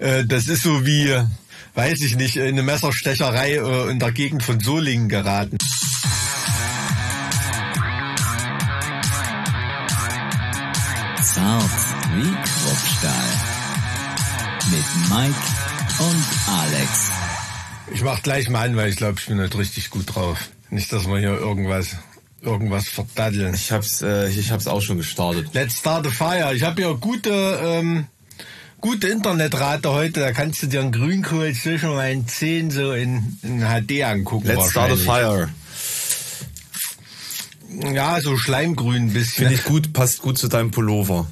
Äh, das ist so wie, weiß ich nicht, eine Messerstecherei äh, in der Gegend von Solingen geraten. Zart wie Kruppstahl. Mit Mike und Alex. Ich mach gleich mal an, weil ich glaube, ich bin heute richtig gut drauf. Nicht, dass wir hier irgendwas irgendwas verdaddeln. Ich hab's, äh, ich hab's auch schon gestartet. Let's start a fire. Ich habe hier gute, ähm, gute Internetrate heute. Da kannst du dir einen Grünkohl zwischen meinen Zehen so in, in HD angucken. Let's start a fire. Ja, so Schleimgrün ein bisschen. Finde ich gut, passt gut zu deinem Pullover.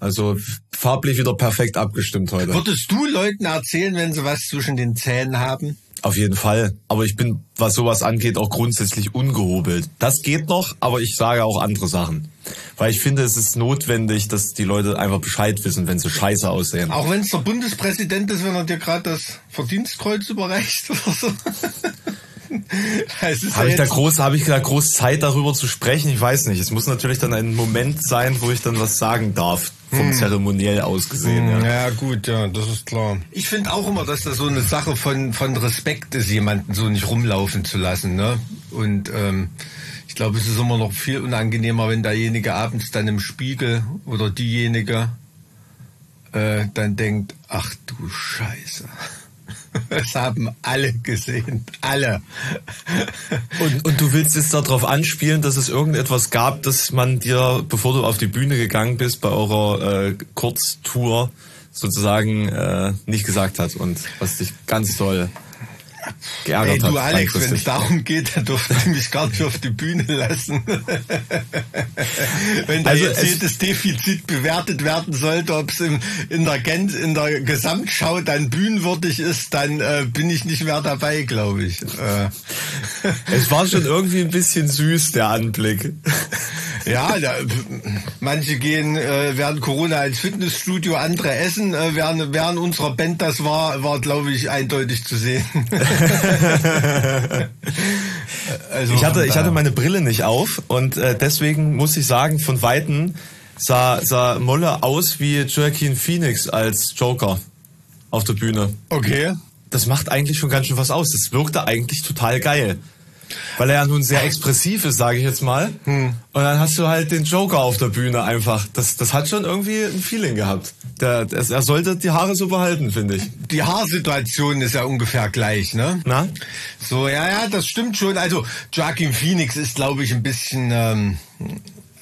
Also farblich wieder perfekt abgestimmt heute. Würdest du Leuten erzählen, wenn sie was zwischen den Zähnen haben? Auf jeden Fall. Aber ich bin, was sowas angeht, auch grundsätzlich ungehobelt. Das geht noch, aber ich sage auch andere Sachen. Weil ich finde, es ist notwendig, dass die Leute einfach Bescheid wissen, wenn sie scheiße aussehen. Auch wenn es der Bundespräsident ist, wenn er dir gerade das Verdienstkreuz überreicht oder so. Habe ich da groß, habe ich da groß Zeit darüber zu sprechen? Ich weiß nicht. Es muss natürlich dann ein Moment sein, wo ich dann was sagen darf vom hm. Zeremoniell aus gesehen. Hm, ja. ja gut, ja, das ist klar. Ich finde auch immer, dass das so eine Sache von von Respekt ist, jemanden so nicht rumlaufen zu lassen, ne? Und ähm, ich glaube, es ist immer noch viel unangenehmer, wenn derjenige abends dann im Spiegel oder diejenige äh, dann denkt, ach du Scheiße. Es haben alle gesehen. Alle. Und, und du willst jetzt darauf anspielen, dass es irgendetwas gab, das man dir, bevor du auf die Bühne gegangen bist, bei eurer äh, Kurztour sozusagen äh, nicht gesagt hat und was dich ganz toll geärgert Ey, du hat, Alex, wenn es darum geht, dann durfte ich mich gar nicht auf die Bühne lassen. wenn da also jetzt jedes Defizit bewertet werden sollte, ob es in, der, in der Gesamtschau dann bühnenwürdig ist, dann äh, bin ich nicht mehr dabei, glaube ich. Äh. Es war schon irgendwie ein bisschen süß, der Anblick. Ja, da, manche gehen äh, während Corona ins Fitnessstudio, andere essen. Äh, während, während unserer Band das war, war glaube ich eindeutig zu sehen. also, ich hatte, ich hatte meine Brille nicht auf und äh, deswegen muss ich sagen, von weitem sah, sah Molle aus wie Joaquin Phoenix als Joker auf der Bühne. Okay. Das macht eigentlich schon ganz schön was aus. Das wirkte eigentlich total geil. Weil er ja nun sehr expressiv ist, sage ich jetzt mal. Hm. Und dann hast du halt den Joker auf der Bühne einfach. Das, das hat schon irgendwie ein Feeling gehabt. Der, der, er sollte die Haare so behalten, finde ich. Die Haarsituation ist ja ungefähr gleich, ne? Na? So, ja, ja, das stimmt schon. Also Joaquin Phoenix ist, glaube ich, ein bisschen, ähm,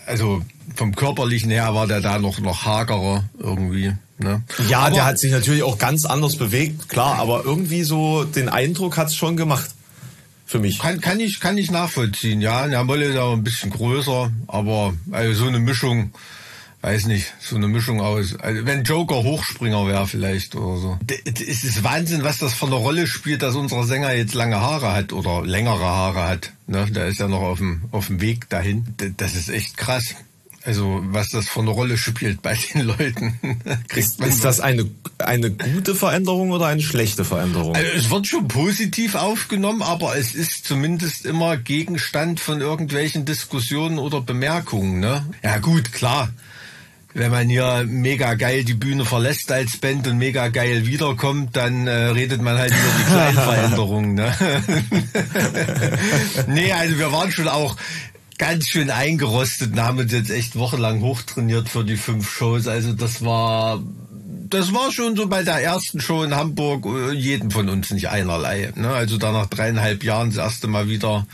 also vom körperlichen her war der da noch, noch hagerer irgendwie. Ne? Ja, aber, der hat sich natürlich auch ganz anders bewegt, klar, aber irgendwie so den Eindruck hat's schon gemacht für mich. Kann, kann ich, kann ich nachvollziehen, ja. Der Molle ist auch ein bisschen größer, aber also so eine Mischung, weiß nicht, so eine Mischung aus. Also wenn Joker Hochspringer wäre vielleicht oder so. Es ist Wahnsinn, was das für eine Rolle spielt, dass unser Sänger jetzt lange Haare hat oder längere Haare hat. Ne? Der ist ja noch auf dem, auf dem Weg dahin. Das ist echt krass. Also was das für eine Rolle spielt bei den Leuten. ist, ist das eine, eine gute Veränderung oder eine schlechte Veränderung? Also es wird schon positiv aufgenommen, aber es ist zumindest immer Gegenstand von irgendwelchen Diskussionen oder Bemerkungen. Ne? Ja gut, klar. Wenn man hier mega geil die Bühne verlässt als Band und mega geil wiederkommt, dann äh, redet man halt über die kleinen Veränderungen. Ne? nee, also wir waren schon auch ganz schön eingerostet und haben uns jetzt echt wochenlang hochtrainiert für die fünf Shows. Also das war, das war schon so bei der ersten Show in Hamburg äh, jeden von uns nicht einerlei. Ne? Also da nach dreieinhalb Jahren das erste Mal wieder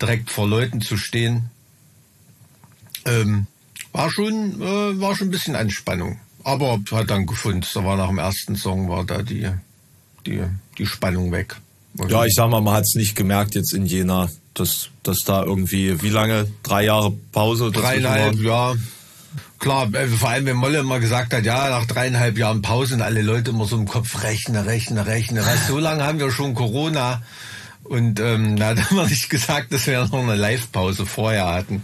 direkt vor Leuten zu stehen, ähm, war schon, äh, war schon ein bisschen Anspannung. Aber hat dann gefunden, da war nach dem ersten Song war da die, die, die Spannung weg. Ja, ich sag mal, man hat es nicht gemerkt jetzt in Jena, dass, dass da irgendwie, wie lange? Drei Jahre Pause? Dreieinhalb, ja. Klar, äh, vor allem wenn Molle immer gesagt hat, ja, nach dreieinhalb Jahren Pause und alle Leute immer so im Kopf rechnen, rechnen, rechnen. Was, so lange haben wir schon Corona. Und ähm, da hat man nicht gesagt, dass wir noch eine Live-Pause vorher hatten.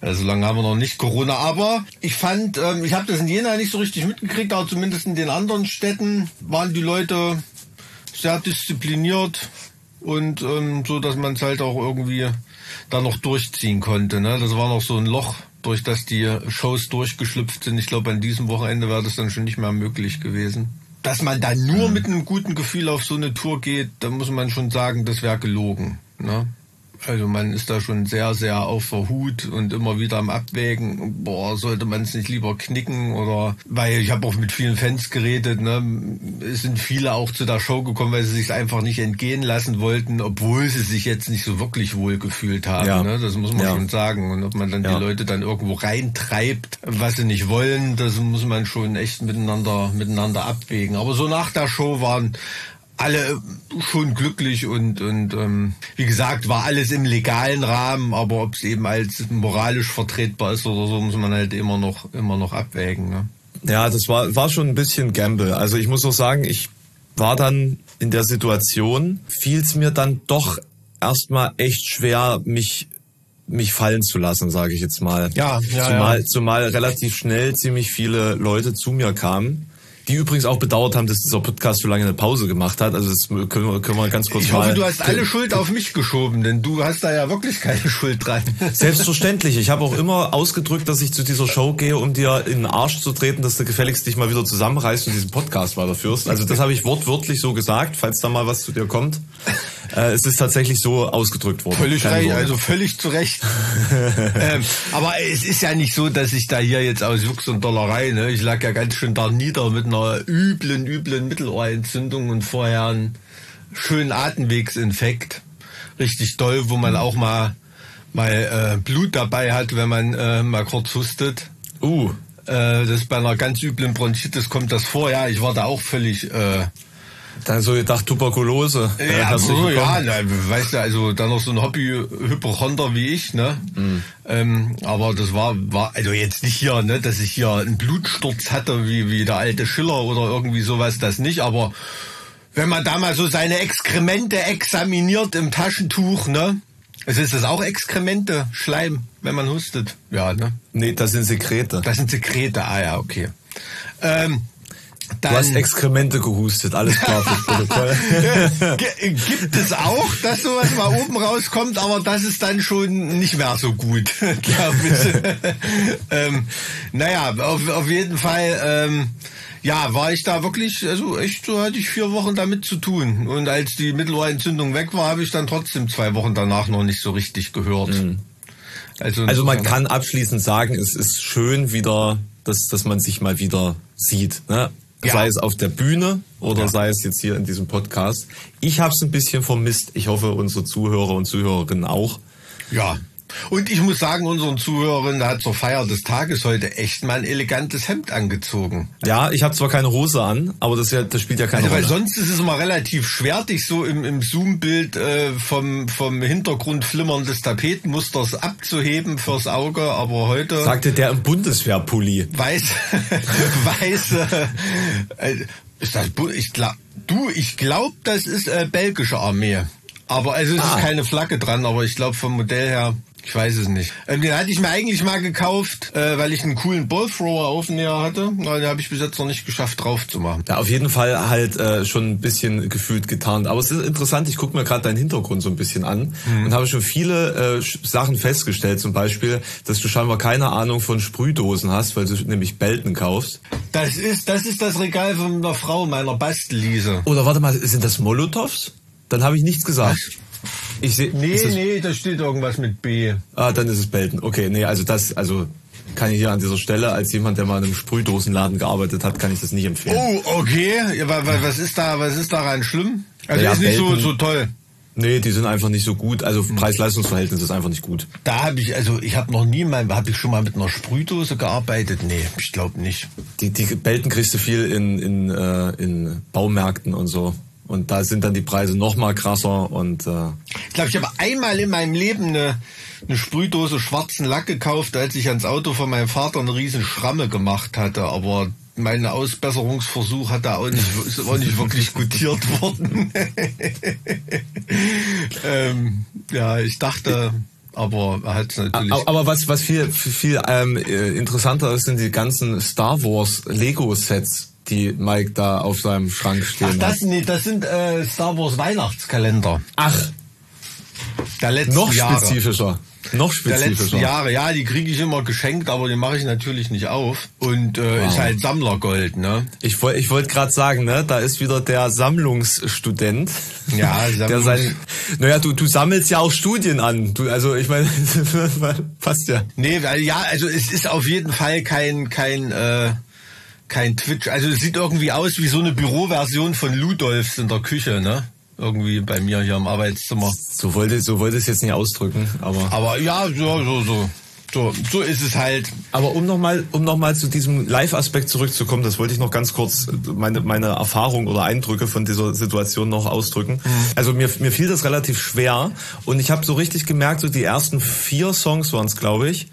Also lange haben wir noch nicht Corona. Aber ich fand, ähm, ich habe das in Jena nicht so richtig mitgekriegt, aber zumindest in den anderen Städten waren die Leute sehr diszipliniert und ähm, so, dass man es halt auch irgendwie da noch durchziehen konnte. Ne? Das war noch so ein Loch, durch das die Shows durchgeschlüpft sind. Ich glaube, an diesem Wochenende wäre das dann schon nicht mehr möglich gewesen. dass man da nur mit einem guten Gefühl auf so eine Tour geht, da muss man schon sagen, das wäre gelogen. Ne? Also man ist da schon sehr, sehr auf der Hut und immer wieder am Abwägen, boah, sollte man es nicht lieber knicken oder weil ich habe auch mit vielen Fans geredet, ne, es sind viele auch zu der Show gekommen, weil sie sich einfach nicht entgehen lassen wollten, obwohl sie sich jetzt nicht so wirklich wohl gefühlt haben. Ja. Ne? Das muss man ja. schon sagen. Und ob man dann ja. die Leute dann irgendwo reintreibt, was sie nicht wollen, das muss man schon echt miteinander, miteinander abwägen. Aber so nach der Show waren alle schon glücklich und und ähm, wie gesagt war alles im legalen Rahmen, aber ob es eben als moralisch vertretbar ist oder so, muss man halt immer noch immer noch abwägen. Ne? Ja, das war war schon ein bisschen Gamble. Also ich muss auch sagen, ich war dann in der Situation, fiel es mir dann doch erstmal echt schwer, mich mich fallen zu lassen, sage ich jetzt mal. Ja, ja, zumal, ja. zumal relativ schnell ziemlich viele Leute zu mir kamen die übrigens auch bedauert haben, dass dieser Podcast so lange eine Pause gemacht hat. Also das können wir, können wir ganz kurz Ich hoffe, du hast alle Schuld auf mich geschoben, denn du hast da ja wirklich keine Schuld dran. Selbstverständlich. Ich habe auch immer ausgedrückt, dass ich zu dieser Show gehe, um dir in den Arsch zu treten, dass du gefälligst dich mal wieder zusammenreißt und diesen Podcast weiterführst. Also das habe ich wortwörtlich so gesagt, falls da mal was zu dir kommt. Äh, es ist tatsächlich so ausgedrückt worden. Völlig recht, also völlig zu Recht. ähm, aber es ist ja nicht so, dass ich da hier jetzt aus Jux und Dollerei, ne? Ich lag ja ganz schön da nieder mit einer üblen, üblen Mittelohrentzündung und vorher einen schönen Atemwegsinfekt. Richtig doll, wo man auch mal mal äh, Blut dabei hat, wenn man äh, mal kurz hustet. Uh. Äh, das bei einer ganz üblen Bronchitis kommt das vor. Ja, ich war da auch völlig äh, dann so gedacht Tuberkulose. Ja, äh, so, ja, na, weißt du, also dann noch so ein Hobby-Hypochonder wie ich, ne? Mhm. Ähm, aber das war, war, also jetzt nicht hier, ne, dass ich hier einen Blutsturz hatte, wie, wie der alte Schiller oder irgendwie sowas, das nicht, aber wenn man da mal so seine Exkremente examiniert im Taschentuch, ne? Also ist das auch Exkremente, Schleim, wenn man hustet? Ja, ne? Nee, das sind Sekrete. Das sind Sekrete, ah ja, okay. Ähm, dann, du hast Exkremente gehustet, alles klar fürs Protokoll. Gibt es auch, dass sowas mal oben rauskommt, aber das ist dann schon nicht mehr so gut, glaube ich. ähm, naja, auf, auf jeden Fall, ähm, ja, war ich da wirklich, also echt, so hatte ich vier Wochen damit zu tun. Und als die Mittelohrentzündung weg war, habe ich dann trotzdem zwei Wochen danach noch nicht so richtig gehört. Mhm. Also, also man kann abschließend sagen, es ist schön wieder, dass, dass man sich mal wieder sieht. Ne? Ja. Sei es auf der Bühne oder ja. sei es jetzt hier in diesem Podcast. Ich habe es ein bisschen vermisst. Ich hoffe, unsere Zuhörer und Zuhörerinnen auch. Ja, und ich muss sagen, unseren Zuhörern hat zur Feier des Tages heute echt mal ein elegantes Hemd angezogen. Ja, ich habe zwar keine Hose an, aber das, ja, das spielt ja keine also, Rolle. Weil sonst ist es immer relativ schwertig, so im, im Zoom-Bild äh, vom, vom Hintergrund flimmern des Tapetenmusters abzuheben fürs Auge, aber heute... Sagte der im Bundeswehrpulli. Weiß, weiß, äh, ist das, ich glaub, du, ich glaube, das ist äh, belgische Armee. Aber also es ah. ist keine Flagge dran, aber ich glaube vom Modell her ich weiß es nicht. Ähm, den hatte ich mir eigentlich mal gekauft, äh, weil ich einen coolen Ballthrower Aufnäher hatte. Aber den habe ich bis jetzt noch nicht geschafft drauf zu machen. Ja, auf jeden Fall halt äh, schon ein bisschen gefühlt getarnt. Aber es ist interessant, ich gucke mir gerade deinen Hintergrund so ein bisschen an mhm. und habe schon viele äh, Sachen festgestellt. Zum Beispiel, dass du scheinbar keine Ahnung von Sprühdosen hast, weil du nämlich Belten kaufst. Das ist das, ist das Regal von einer Frau, meiner Bastelliese. Oder warte mal, sind das Molotovs? Dann habe ich nichts gesagt. Was? Ich sehe. Nee, nee, da steht irgendwas mit B. Ah, dann ist es Belten. Okay, nee, also das, also kann ich hier an dieser Stelle als jemand, der mal in einem Sprühdosenladen gearbeitet hat, kann ich das nicht empfehlen. Oh, okay. Ja, was ist da, was ist daran schlimm? Also ja, ist nicht Belten, so, so toll. Nee, die sind einfach nicht so gut. Also hm. Preis-Leistungs-Verhältnis ist einfach nicht gut. Da habe ich, also ich habe noch nie mal, habe ich schon mal mit einer Sprühdose gearbeitet? Nee, ich glaube nicht. Die, die Belten kriegst du viel in, in, äh, in Baumärkten und so. Und da sind dann die Preise noch mal krasser und äh ich glaube, ich habe einmal in meinem Leben eine, eine Sprühdose schwarzen Lack gekauft, als ich ans Auto von meinem Vater eine riesen Schramme gemacht hatte, aber mein Ausbesserungsversuch hat da auch nicht, ist auch nicht wirklich gutiert worden. ähm, ja, ich dachte, aber er hat natürlich. Aber was, was viel, viel ähm, äh, interessanter ist, sind die ganzen Star Wars Lego Sets die Mike da auf seinem Schrank stehen Ach, das, nee, das sind äh, Star Wars Weihnachtskalender. Ach. Der letzten Noch Jahre. spezifischer. Noch der letzten spezifischer. Jahre. Ja, die kriege ich immer geschenkt, aber die mache ich natürlich nicht auf. Und äh, Wow. ist halt Sammlergold, ne? Ich wollte ich wollte gerade sagen, ne, da ist wieder der Sammlungsstudent. Ja, der Sammlungs- sein, naja, du, du sammelst ja auch Studien an. Du, also ich meine, passt ja. Nee, weil ja, also es ist auf jeden Fall kein kein äh, kein Twitch. Also es sieht irgendwie aus wie so eine Büroversion von Ludolfs in der Küche, ne? Irgendwie bei mir hier im Arbeitszimmer. So wollte, so wollte ich es jetzt nicht ausdrücken, aber. Aber ja, so so so so so ist es halt. Aber um nochmal um noch mal zu diesem Live-Aspekt zurückzukommen, das wollte ich noch ganz kurz meine, meine Erfahrung oder Eindrücke von dieser Situation noch ausdrücken. Also mir, mir fiel das relativ schwer und ich habe so richtig gemerkt, so die ersten vier Songs waren es, glaube ich,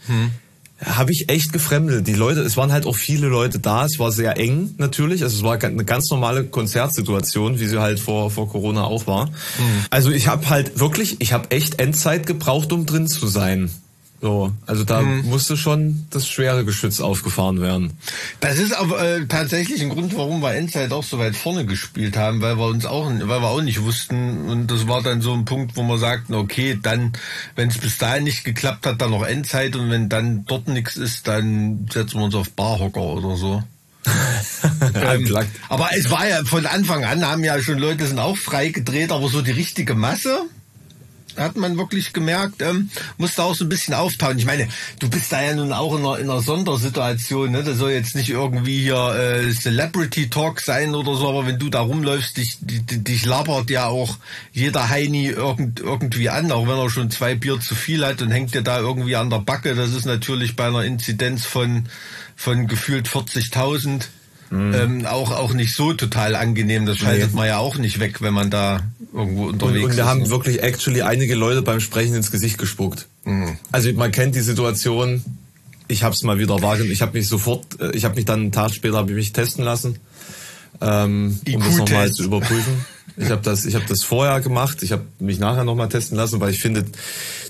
habe ich echt gefremdelt. Die Leute, es waren halt auch viele Leute da, es war sehr eng natürlich, also es war eine ganz normale Konzertsituation, wie sie halt vor, vor Corona auch war. Also ich habe halt wirklich, ich habe echt Endzeit gebraucht, um drin zu sein. So, also da musste schon das schwere Geschütz aufgefahren werden. Das ist aber äh, tatsächlich ein Grund, warum wir Endzeit auch so weit vorne gespielt haben, weil wir uns auch, weil wir auch nicht wussten und das war dann so ein Punkt, wo wir sagten, okay, dann, wenn es bis dahin nicht geklappt hat, dann noch Endzeit und wenn dann dort nichts ist, dann setzen wir uns auf Barhocker oder so. ähm, aber es war ja von Anfang an, haben ja schon Leute sind auch frei gedreht, aber so die richtige Masse hat man wirklich gemerkt, ähm, musste auch so ein bisschen auftauen. Ich meine, du bist da ja nun auch in einer, in einer Sondersituation, ne? Das soll jetzt nicht irgendwie hier äh, Celebrity Talk sein oder so, aber wenn du da rumläufst, dich, dich, dich labert ja auch jeder Heini irgend, irgendwie an, auch wenn er schon zwei Bier zu viel hat und hängt dir da irgendwie an der Backe. Das ist natürlich bei einer Inzidenz von, von gefühlt 40.000 ähm, auch, auch nicht so total angenehm. Das schaltet man ja auch nicht weg, wenn man da irgendwo Und, unterwegs und ist. wir haben ne? wirklich actually einige Leute beim Sprechen ins Gesicht gespuckt. Also man kennt die Situation. Ich habe es mal wieder wahrgenommen. Ich habe mich sofort, äh, ich habe mich dann einen Tag später ich mich testen lassen, ähm, um das nochmal zu überprüfen. Ich habe das, ich habe das vorher gemacht. Ich habe mich nachher nochmal testen lassen, weil ich finde,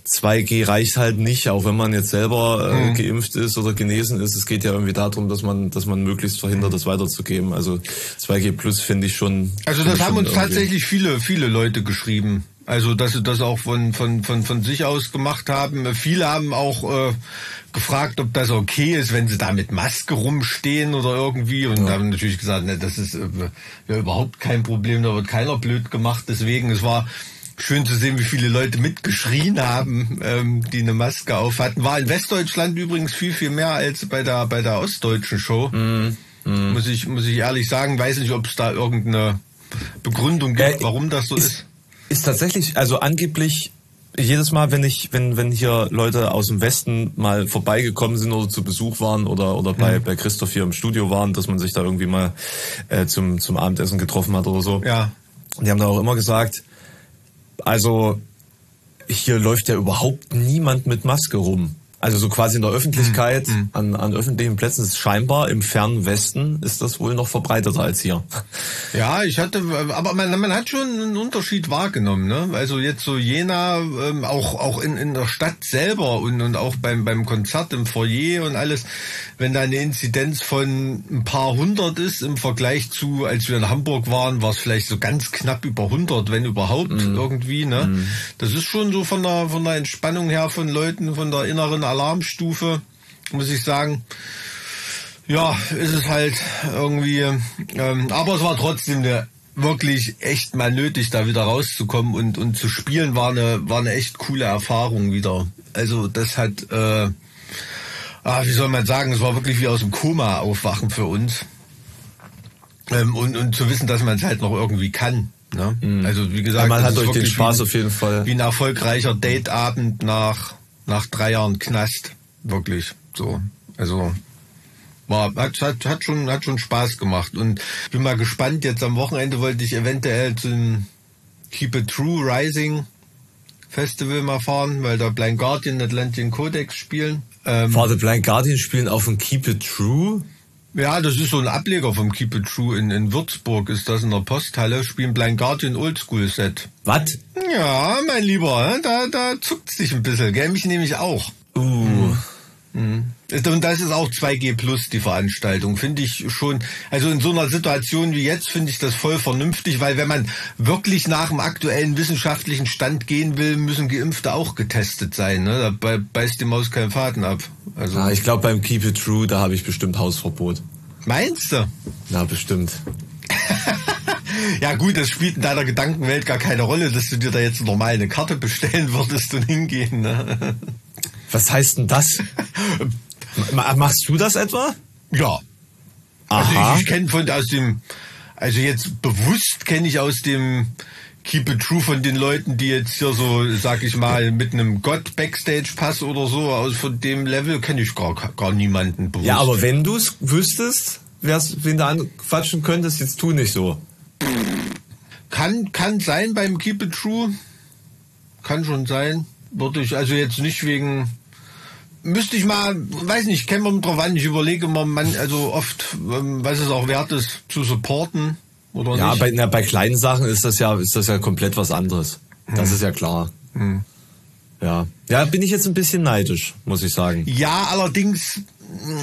2G reicht halt nicht, auch wenn man jetzt selber Mhm. äh, geimpft ist oder genesen ist. Es geht ja irgendwie darum, dass man, dass man möglichst verhindert, das weiterzugeben. Also 2G Plus finde ich schon. Also das haben uns irgendwie- tatsächlich viele, viele Leute geschrieben. Also dass sie das auch von, von, von, von sich aus gemacht haben. Viele haben auch äh, gefragt, ob das okay ist, wenn sie da mit Maske rumstehen oder irgendwie. Und haben natürlich gesagt, ne, das ist äh, ja überhaupt kein Problem, da wird keiner blöd gemacht. Deswegen, es war schön zu sehen, wie viele Leute mitgeschrien haben, ähm, die eine Maske auf hatten. War in Westdeutschland übrigens viel, viel mehr als bei der, bei der ostdeutschen Show. Mhm. Muss ich, muss ich ehrlich sagen, weiß nicht, ob es da irgendeine Begründung gibt, Äh, warum das so ist. Ist tatsächlich, also angeblich jedes Mal, wenn ich, wenn, wenn hier Leute aus dem Westen mal vorbeigekommen sind oder zu Besuch waren oder, oder bei, bei Christoph hier im Studio waren, dass man sich da irgendwie mal äh, zum, zum Abendessen getroffen hat oder so. Ja. Die haben da auch immer gesagt, also hier läuft ja überhaupt niemand mit Maske rum. Also so quasi in der Öffentlichkeit, an, an öffentlichen Plätzen ist scheinbar im fernen Westen ist das wohl noch verbreiteter als hier. Ja, ich hatte, aber man, man hat schon einen Unterschied wahrgenommen, ne? Also jetzt so Jena, ähm, auch auch in, in der Stadt selber und und auch beim beim Konzert im Foyer und alles, wenn da eine Inzidenz von ein paar hundert ist im Vergleich zu, als wir in Hamburg waren, war es vielleicht so ganz knapp über 100, wenn überhaupt irgendwie, ne? Das ist schon so von der von der Entspannung her von Leuten, von der inneren Alarmstufe, muss ich sagen. Ja, ist es halt irgendwie. Ähm, aber es war trotzdem eine wirklich echt mal nötig, da wieder rauszukommen und und zu spielen war eine war eine echt coole Erfahrung wieder. Also das hat, äh, ah, wie soll man sagen, es war wirklich wie aus dem Koma aufwachen für uns. Ähm, und und zu wissen, dass man es halt noch irgendwie kann. Ne? Also wie gesagt, Ja, man hat euch den Spaß wie, auf jeden Fall. wie ein erfolgreicher Dateabend nach nach drei Jahren Knast. Wirklich so. Also war, hat, hat, hat schon, hat schon Spaß gemacht und bin mal gespannt. Jetzt am Wochenende wollte ich eventuell zum Keep It True Rising Festival mal fahren, weil da Blind Guardian Atlantic Codex spielen. Ähm, War The Blind Guardian spielen auf dem Keep It True? ja, das ist so ein Ableger vom Keep It True in, in Würzburg, ist das in der Posthalle, spielen Blind Guardian Oldschool Set. Was? Ja, mein Lieber, da, da zuckt's dich ein bisschen, gell? Mich nämlich auch. Uh. Und das ist auch 2G plus die Veranstaltung, finde ich schon. Also in so einer Situation wie jetzt finde ich das voll vernünftig, weil wenn man wirklich nach dem aktuellen wissenschaftlichen Stand gehen will, müssen Geimpfte auch getestet sein. Ne? Da beißt die Maus keinen Faden ab. Also ja, ich glaube beim Keep It True, da habe ich bestimmt Hausverbot. Meinst du? Na, bestimmt. ja gut, das spielt in deiner Gedankenwelt gar keine Rolle, dass du dir da jetzt normal eine Karte bestellen würdest und hingehen. Ne? Was heißt denn das? Machst du das etwa? Ja. Aha. Also ich, ich kenne von aus dem, also jetzt bewusst kenne ich aus dem Keep It True von den Leuten, die jetzt hier so, sag ich mal, mit einem Gott Backstage Pass oder so, aus von dem Level kenne ich gar, gar niemanden bewusst. Ja, aber wenn du es wüsstest, wär's, wen du anquatschen könntest, jetzt tu nicht so. Kann, kann sein beim Keep It True. Kann schon sein. Würde ich also jetzt nicht wegen, müsste ich mal, weiß nicht, kennen wir drauf an. Ich überlege mal, man, also oft, ähm, was es auch wert ist, zu supporten oder ja, nicht. Bei, na, bei kleinen Sachen ist das ja, ist das ja komplett was anderes. Hm. Das ist ja klar. Hm. Ja. Ja, bin ich jetzt ein bisschen neidisch, muss ich sagen. Ja, allerdings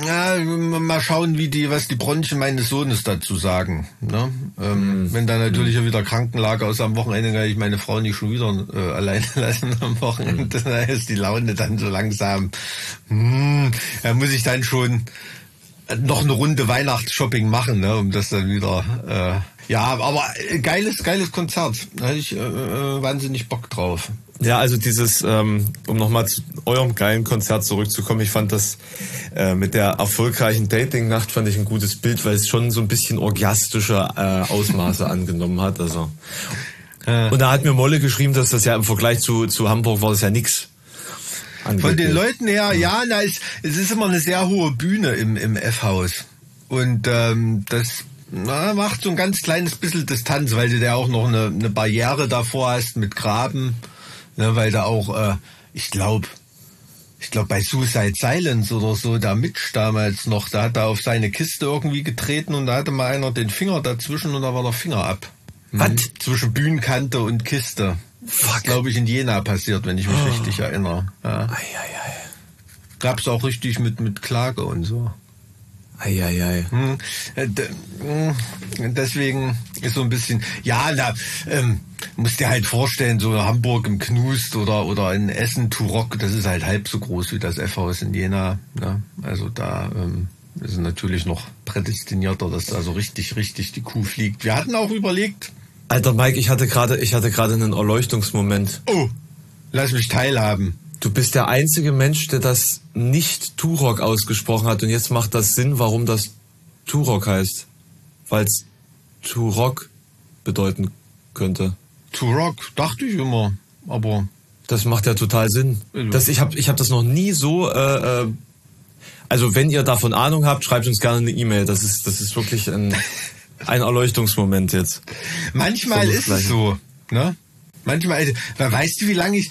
ja, mal schauen, wie die, was die Bronchien meines Sohnes dazu sagen. Ne? Ähm, mhm. Wenn da natürlich mhm. wieder Krankenlage aus am Wochenende, kann ich meine Frau nicht schon wieder äh, alleine lassen am Wochenende. Mhm. Da ist die Laune dann so langsam. Hm, da muss ich dann schon noch eine Runde Weihnachtsshopping machen, ne, um das dann wieder. Äh, ja, aber geiles, geiles Konzert. Da hatte ich äh, äh wahnsinnig Bock drauf. Ja, also dieses, ähm, um nochmal zu eurem geilen Konzert zurückzukommen, ich fand das äh, mit der erfolgreichen Dating-Nacht fand ich ein gutes Bild, weil es schon so ein bisschen orgiastische äh, Ausmaße angenommen hat. Also. Äh. Und da hat mir Molle geschrieben, dass das ja im Vergleich zu, zu Hamburg war das ja nix. Von den Leuten her, ja, na, es, es ist immer eine sehr hohe Bühne im, im F-Haus. Und ähm, das na, macht so ein ganz kleines bisschen Distanz, weil du da auch noch eine, eine Barriere davor hast mit Graben ne, weil da auch, äh, ich glaube, ich glaube bei Suicide Silence oder so, der Mitch damals noch, da hat er auf seine Kiste irgendwie getreten und da hatte mal einer den Finger dazwischen und da war der Finger ab. Mhm. Was? Zwischen Bühnenkante und Kiste. Fuck. glaube ich in Jena passiert, wenn ich mich oh. richtig erinnere. Ja. Ei, ei, ei. Gab's auch richtig mit, mit Klage und so. Eieiei. Hm. Äh, hm. Deswegen ist so ein bisschen, ja, da ähm, musst dir halt vorstellen, so Hamburg im Knust oder, oder in Essen, Turok, das ist halt halb so groß wie das F-Haus in Jena. Ne? Also da ähm, ist natürlich noch prädestinierter, dass da so richtig, richtig die Kuh fliegt. Wir hatten auch überlegt. Alter Mike, ich hatte gerade, ich hatte gerade einen Erleuchtungsmoment. Oh, lass mich teilhaben. Du bist der einzige Mensch, der das nicht Turok ausgesprochen hat. Und jetzt macht das Sinn, warum das Turok heißt. Weil es Turok bedeuten könnte. Turok, dachte ich immer. Aber. Das macht ja total Sinn. Das, ich habe ich hab das noch nie so. Äh, äh, also wenn ihr davon Ahnung habt, schreibt uns gerne eine E-Mail. Das ist, das ist wirklich ein, ein Erleuchtungsmoment jetzt. Manchmal ist es so. Ne? Manchmal, also, weißt du, wie lange ich,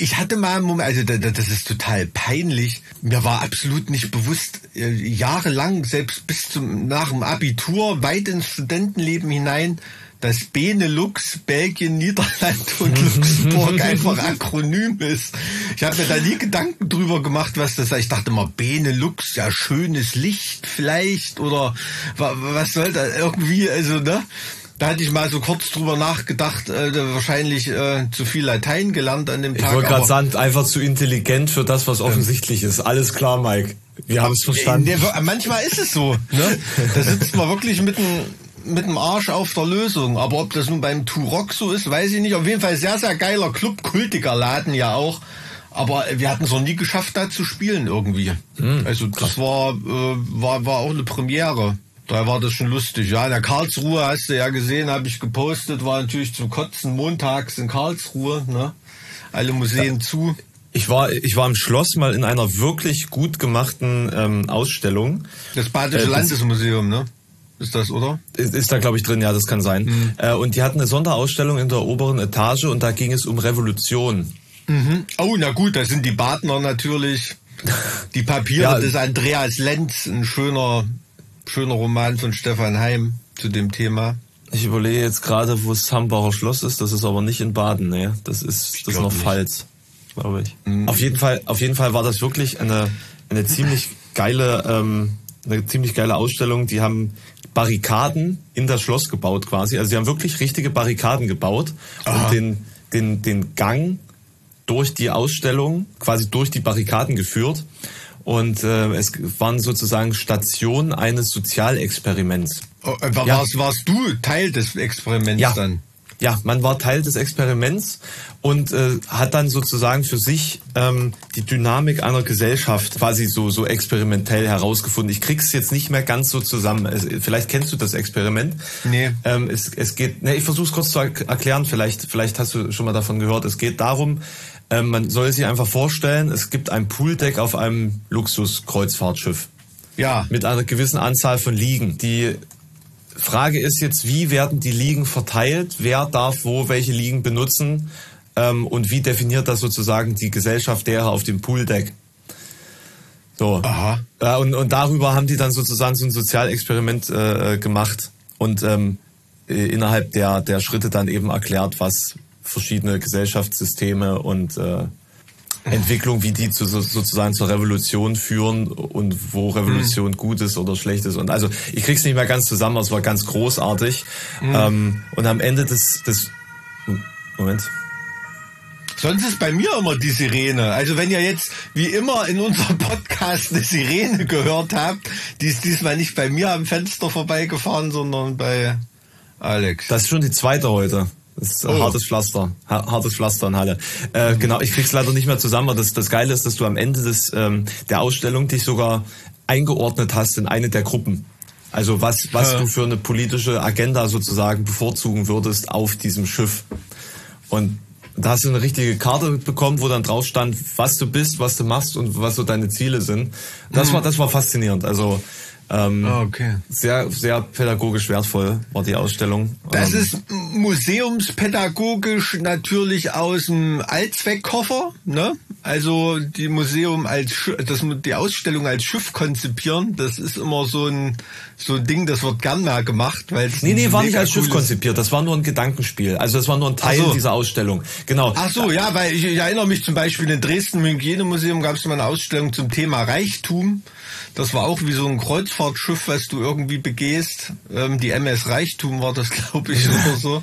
ich hatte mal einen Moment, also das ist total peinlich. Mir war absolut nicht bewusst, äh, jahrelang, selbst bis zum, nach dem Abitur, weit ins Studentenleben hinein, dass Benelux, Belgien, Niederland und Luxemburg einfach Akronym ist. Ich habe mir da nie Gedanken drüber gemacht, was das ist. Ich dachte mal, Benelux, ja, schönes Licht vielleicht oder was soll da irgendwie, also, ne? Da hatte ich mal so kurz drüber nachgedacht, äh, wahrscheinlich äh, zu viel Latein gelernt an dem Tag. Ich wollte gerade sagen, einfach zu intelligent für das, was offensichtlich ist. Alles klar, Mike. Wir haben es verstanden. Ne, manchmal ist es so. Ne? Da sitzt man wirklich mit dem mit dem Arsch auf der Lösung. Aber ob das nun beim Turok so ist, weiß ich nicht. Auf jeden Fall sehr, sehr geiler Club, kultiger Laden ja auch. Aber wir hatten es noch nie geschafft, da zu spielen irgendwie. Hm, also das war, äh, war, war auch eine Premiere. Da war das schon lustig. Ja, in der Karlsruhe hast du ja gesehen, habe ich gepostet, war natürlich zum Kotzen montags in Karlsruhe, ne? Alle Museen ja. zu. Ich war, ich war im Schloss mal in einer wirklich gut gemachten ähm, Ausstellung. Das Badische äh, Landesmuseum, ne? Ist das, oder? Ist, ist da, glaube ich, drin, ja, das kann sein. Mhm. Äh, und die hatten eine Sonderausstellung in der oberen Etage und da ging es um Revolution. Mhm. Oh, na gut, da sind die Badner natürlich. Die Papiere ja. des Andreas Lenz, ein schöner schöner Roman von Stefan Heim zu dem Thema. Ich überlege jetzt gerade, wo das Hambacher Schloss ist. Das ist aber nicht in Baden, ne? Das ist, das ist noch Pfalz, glaube ich. Mhm. Auf jeden Fall, auf jeden Fall war das wirklich eine eine ziemlich geile, ähm, eine ziemlich geile Ausstellung. Die haben Barrikaden in das Schloss gebaut quasi. Also sie haben wirklich richtige Barrikaden gebaut Aha. und den, den, den Gang durch die Ausstellung quasi durch die Barrikaden geführt. Und äh, es waren sozusagen Stationen eines Sozialexperiments. Oh, äh, warst, ja. warst du Teil des Experiments ja. dann? Ja, man war Teil des Experiments und äh, hat dann sozusagen für sich ähm, die Dynamik einer Gesellschaft quasi so so experimentell herausgefunden. Ich krieg's jetzt nicht mehr ganz so zusammen. Es, vielleicht kennst du das Experiment. Nee. Ähm, es, es geht. Ne, ich versuche es kurz zu erklären. Vielleicht vielleicht hast du schon mal davon gehört. Es geht darum, ähm, man soll sich einfach vorstellen, es gibt ein Pooldeck auf einem Luxuskreuzfahrtschiff. Ja. Mit einer gewissen Anzahl von Liegen. Die Frage ist jetzt, wie werden die Ligen verteilt? Wer darf wo welche Ligen benutzen? Ähm, und wie definiert das sozusagen die Gesellschaft derer auf dem Pooldeck? So. Aha. Äh, und, und darüber haben die dann sozusagen so ein Sozialexperiment äh, gemacht und ähm, äh, innerhalb der, der Schritte dann eben erklärt, was verschiedene Gesellschaftssysteme und äh, Entwicklung, wie die zu, sozusagen zur Revolution führen und wo Revolution mhm. gut ist oder schlecht ist. Und also ich krieg's nicht mehr ganz zusammen, aber es war ganz großartig. Mhm. Ähm, und am Ende des, des Moment. Sonst ist bei mir immer die Sirene. Also wenn ihr jetzt wie immer in unserem Podcast eine Sirene gehört habt, die ist diesmal nicht bei mir am Fenster vorbeigefahren, sondern bei Alex. Das ist schon die zweite heute. Das ist oh. hartes Pflaster. hartes Pflaster in Halle. Äh, genau, ich krieg's leider nicht mehr zusammen, aber das, das Geile ist, dass du am Ende des, ähm, der Ausstellung dich sogar eingeordnet hast in eine der Gruppen. Also was, was du für eine politische Agenda sozusagen bevorzugen würdest auf diesem Schiff. Und da hast du eine richtige Karte bekommen, wo dann drauf stand, was du bist, was du machst und was so deine Ziele sind. Das mhm. war, das war faszinierend. Also ähm, ah, okay. Sehr, sehr pädagogisch wertvoll war die Ausstellung. Das ähm, ist museumspädagogisch natürlich aus dem Allzweckkoffer, ne? Also die Museum als das die Ausstellung als Schiff konzipieren, das ist immer so ein so ein Ding, das wird gern mal gemacht, weil es Nee, nee, war nicht als Schiff konzipiert, das war nur ein Gedankenspiel. Also das war nur ein Teil so. dieser Ausstellung. Genau. Ach so, ja, weil ich, ich erinnere mich zum Beispiel in Dresden im Hygienemuseum gab es mal eine Ausstellung zum Thema Reichtum. Das war auch wie so ein Kreuzfahrtschiff, was du irgendwie begehst. Ähm, die MS Reichtum war das, glaube ich, oder so.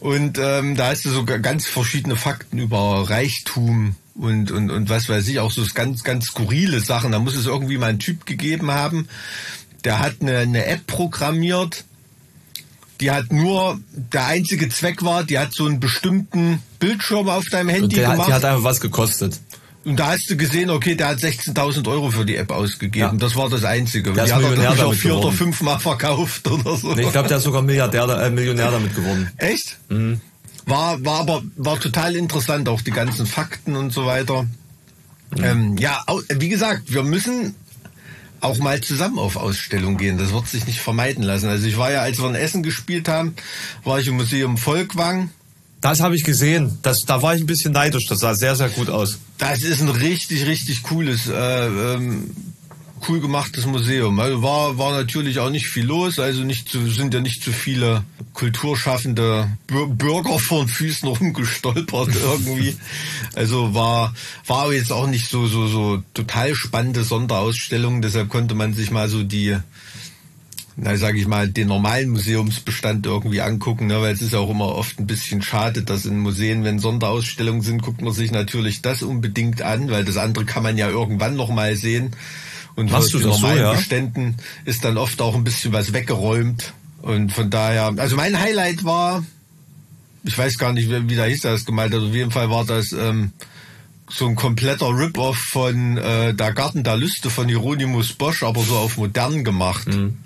Und ähm, da hast du so ganz verschiedene Fakten über Reichtum und, und, und was weiß ich, auch so ganz, ganz skurrile Sachen. Da muss es irgendwie mal einen Typ gegeben haben, der hat eine, eine App programmiert, die hat nur, der einzige Zweck war, die hat so einen bestimmten Bildschirm auf deinem Handy der, gemacht. Die hat einfach was gekostet. Und da hast du gesehen, okay, der hat 16.000 Euro für die App ausgegeben. Ja. Das war das Einzige. Der die hat er auch vier oder fünf Mal verkauft oder so. Nee, ich glaube, der ist sogar Milliardär, äh, Millionär damit gewonnen. Echt? Mhm. War, war aber war total interessant, auch die ganzen Fakten und so weiter. Mhm. Ähm, ja, wie gesagt, wir müssen auch mal zusammen auf Ausstellung gehen. Das wird sich nicht vermeiden lassen. Also ich war ja, als wir in Essen gespielt haben, war ich im Museum Volkwang das habe ich gesehen. Das, da war ich ein bisschen neidisch. Das sah sehr, sehr gut aus. Das ist ein richtig, richtig cooles, äh, ähm, cool gemachtes Museum. Also war, war natürlich auch nicht viel los. Also nicht zu, sind ja nicht zu viele kulturschaffende Bürger vor den Füßen rumgestolpert irgendwie. Also war, war jetzt auch nicht so, so, so total spannende Sonderausstellung. Deshalb konnte man sich mal so die, na, sage ich mal, den normalen Museumsbestand irgendwie angucken, ne? weil es ist auch immer oft ein bisschen schade, dass in Museen, wenn Sonderausstellungen sind, guckt man sich natürlich das unbedingt an, weil das andere kann man ja irgendwann noch mal sehen. Und Machst aus den normalen so, ja? Beständen ist dann oft auch ein bisschen was weggeräumt. Und von daher, also mein Highlight war, ich weiß gar nicht, wie, wie da hieß das gemalt hat, auf jeden Fall war das ähm, so ein kompletter Rip-Off von äh, Der Garten der Lüste von Hieronymus Bosch, aber so auf modern gemacht. Mhm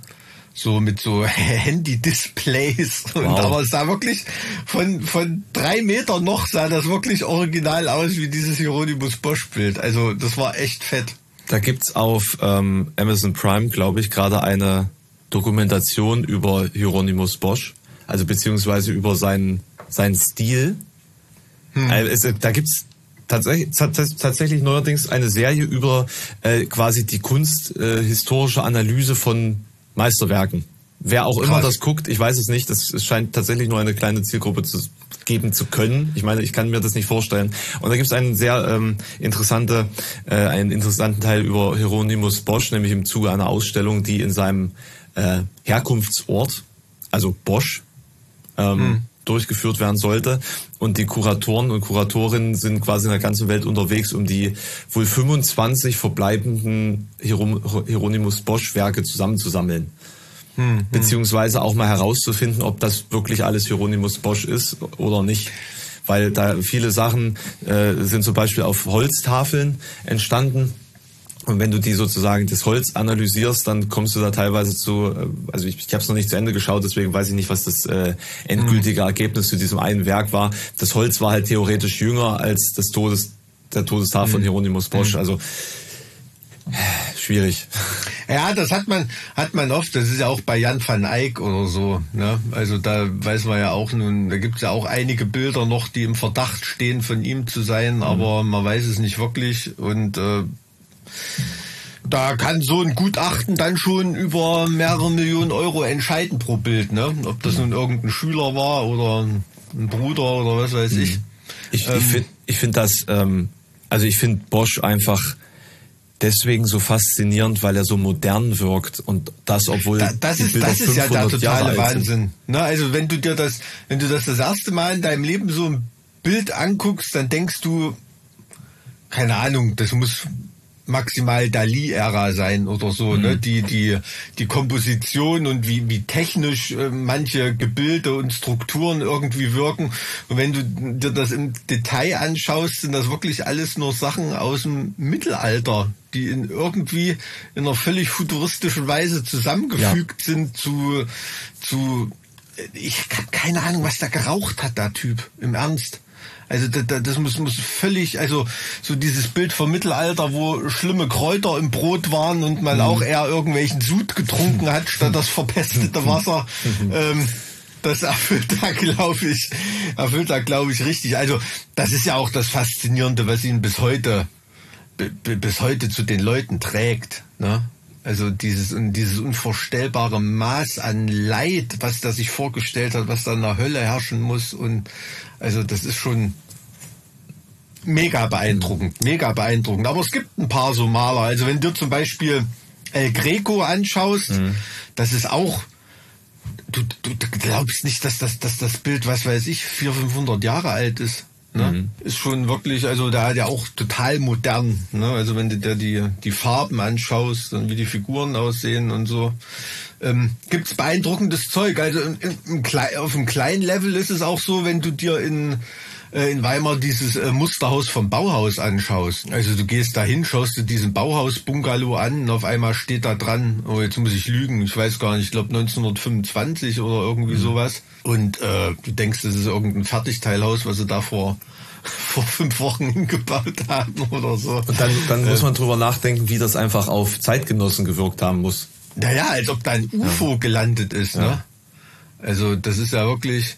so mit so Handy-Displays. Wow. aber es sah wirklich von, von drei Metern noch sah das wirklich original aus wie dieses Hieronymus Bosch-Bild. Also das war echt fett. Da gibt's auf ähm, Amazon Prime, glaube ich, gerade eine Dokumentation über Hieronymus Bosch, also beziehungsweise über seinen, seinen Stil. Hm. Also, da gibt's tatsächlich, tatsächlich neuerdings eine Serie über äh, quasi die kunsthistorische äh, Analyse von Meisterwerken. Wer auch Krass. immer das guckt, ich weiß es nicht, das scheint tatsächlich nur eine kleine Zielgruppe zu, geben zu können. Ich meine, ich kann mir das nicht vorstellen. Und da gibt es einen sehr ähm, interessante, äh, einen interessanten Teil über Hieronymus Bosch, nämlich im Zuge einer Ausstellung, die in seinem äh, Herkunftsort, also Bosch, ähm, hm. Durchgeführt werden sollte. Und die Kuratoren und Kuratorinnen sind quasi in der ganzen Welt unterwegs, um die wohl 25 verbleibenden Hieronymus Bosch Werke zusammenzusammeln. Hm, beziehungsweise auch mal herauszufinden, ob das wirklich alles Hieronymus Bosch ist oder nicht. Weil da viele Sachen äh, sind zum Beispiel auf Holztafeln entstanden. Und wenn du die sozusagen das Holz analysierst, dann kommst du da teilweise zu, äh, also ich, ich habe es noch nicht zu Ende geschaut, deswegen weiß ich nicht, was das äh, endgültige hm. Ergebnis zu diesem einen Werk war. Das Holz war halt theoretisch jünger als das Todes, der Todestafel mhm. von Hieronymus Bosch. Mhm. Also schwierig. Ja, das hat man, hat man oft. Das ist ja auch bei Jan van Eyck oder so. Ne? Also da weiß man ja auch nun, da gibt es ja auch einige Bilder noch, die im Verdacht stehen, von ihm zu sein, mhm. aber man weiß es nicht wirklich. Und äh, da kann so ein Gutachten dann schon über mehrere Millionen Euro entscheiden pro Bild, ne? Ob das nun irgendein Schüler war oder ein Bruder oder was weiß ich. Ich, ähm, ich finde ich find das, ähm, also ich finde Bosch einfach deswegen so faszinierend, weil er so modern wirkt und das, obwohl da, das ist das ist ja der totale Wahnsinn. Ne, also wenn du dir das, wenn du das das erste Mal in deinem Leben so ein Bild anguckst, dann denkst du, keine Ahnung, das muss maximal Dali-Ära sein oder so, ne? mhm. ne? Die, die, die Komposition und wie, wie technisch äh, manche Gebilde und Strukturen irgendwie wirken. Und wenn du dir das im Detail anschaust, sind das wirklich alles nur Sachen aus dem Mittelalter, die in irgendwie in einer völlig futuristischen Weise zusammengefügt ja. sind zu, zu, ich habe keine Ahnung, was da geraucht hat, der Typ, im Ernst. Also das, das muss, muss völlig, also so dieses Bild vom Mittelalter, wo schlimme Kräuter im Brot waren und man mhm. auch eher irgendwelchen Sud getrunken hat, statt das verpestete Wasser. Mhm. Ähm, das erfüllt da, glaube ich, erfüllt da, glaube ich, richtig. Also das ist ja auch das Faszinierende, was ihn bis heute, bis heute zu den Leuten trägt. Ne? Also dieses, dieses unvorstellbare Maß an Leid, was der sich vorgestellt hat, was da in der Hölle herrschen muss. Und also das ist schon mega beeindruckend, mega beeindruckend. Aber es gibt ein paar so Maler. Also wenn du zum Beispiel El Greco anschaust, mhm. das ist auch, du, du, glaubst nicht, dass das, dass das Bild, was weiß ich, 400, 500 Jahre alt ist. Ne? Mhm. Ist schon wirklich, also da hat ja auch total modern. Ne? Also wenn du dir die, die Farben anschaust und wie die Figuren aussehen und so, ähm, gibt's beeindruckendes Zeug. Also in, in, in, auf einem kleinen Level ist es auch so, wenn du dir in äh, in Weimar dieses äh, Musterhaus vom Bauhaus anschaust. Also du gehst dahin, schaust dir diesen Bauhaus-Bungalow an und auf einmal steht da dran, oh jetzt muss ich lügen, ich weiß gar nicht, ich glaube 1925 oder irgendwie mhm. sowas. Und äh, du denkst, das ist irgendein Fertigteilhaus, was sie da vor vor fünf Wochen hingebaut haben oder so. Und dann, dann muss man drüber nachdenken, wie das einfach auf Zeitgenossen gewirkt haben muss. Naja, als ob da ein UFO ja. gelandet ist. Ne? Ja. Also das ist ja wirklich,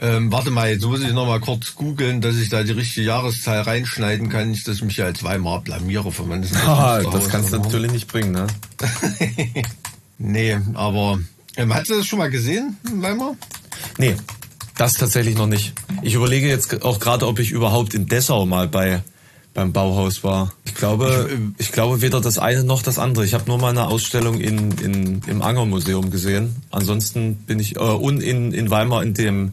ähm, warte mal, jetzt muss ich noch mal kurz googeln, dass ich da die richtige Jahreszahl reinschneiden kann, nicht, dass ich mich ja als Weimar blamiere von meinem ah, Das kannst du natürlich nicht bringen, ne? nee, aber ähm, hast du das schon mal gesehen, Weimar? Nee, das tatsächlich noch nicht. Ich überlege jetzt auch gerade, ob ich überhaupt in Dessau mal bei beim Bauhaus war. Ich glaube, ich, ich glaube weder das eine noch das andere. Ich habe nur mal eine Ausstellung in, in, im Anger Museum gesehen. Ansonsten bin ich äh, und in, in Weimar in dem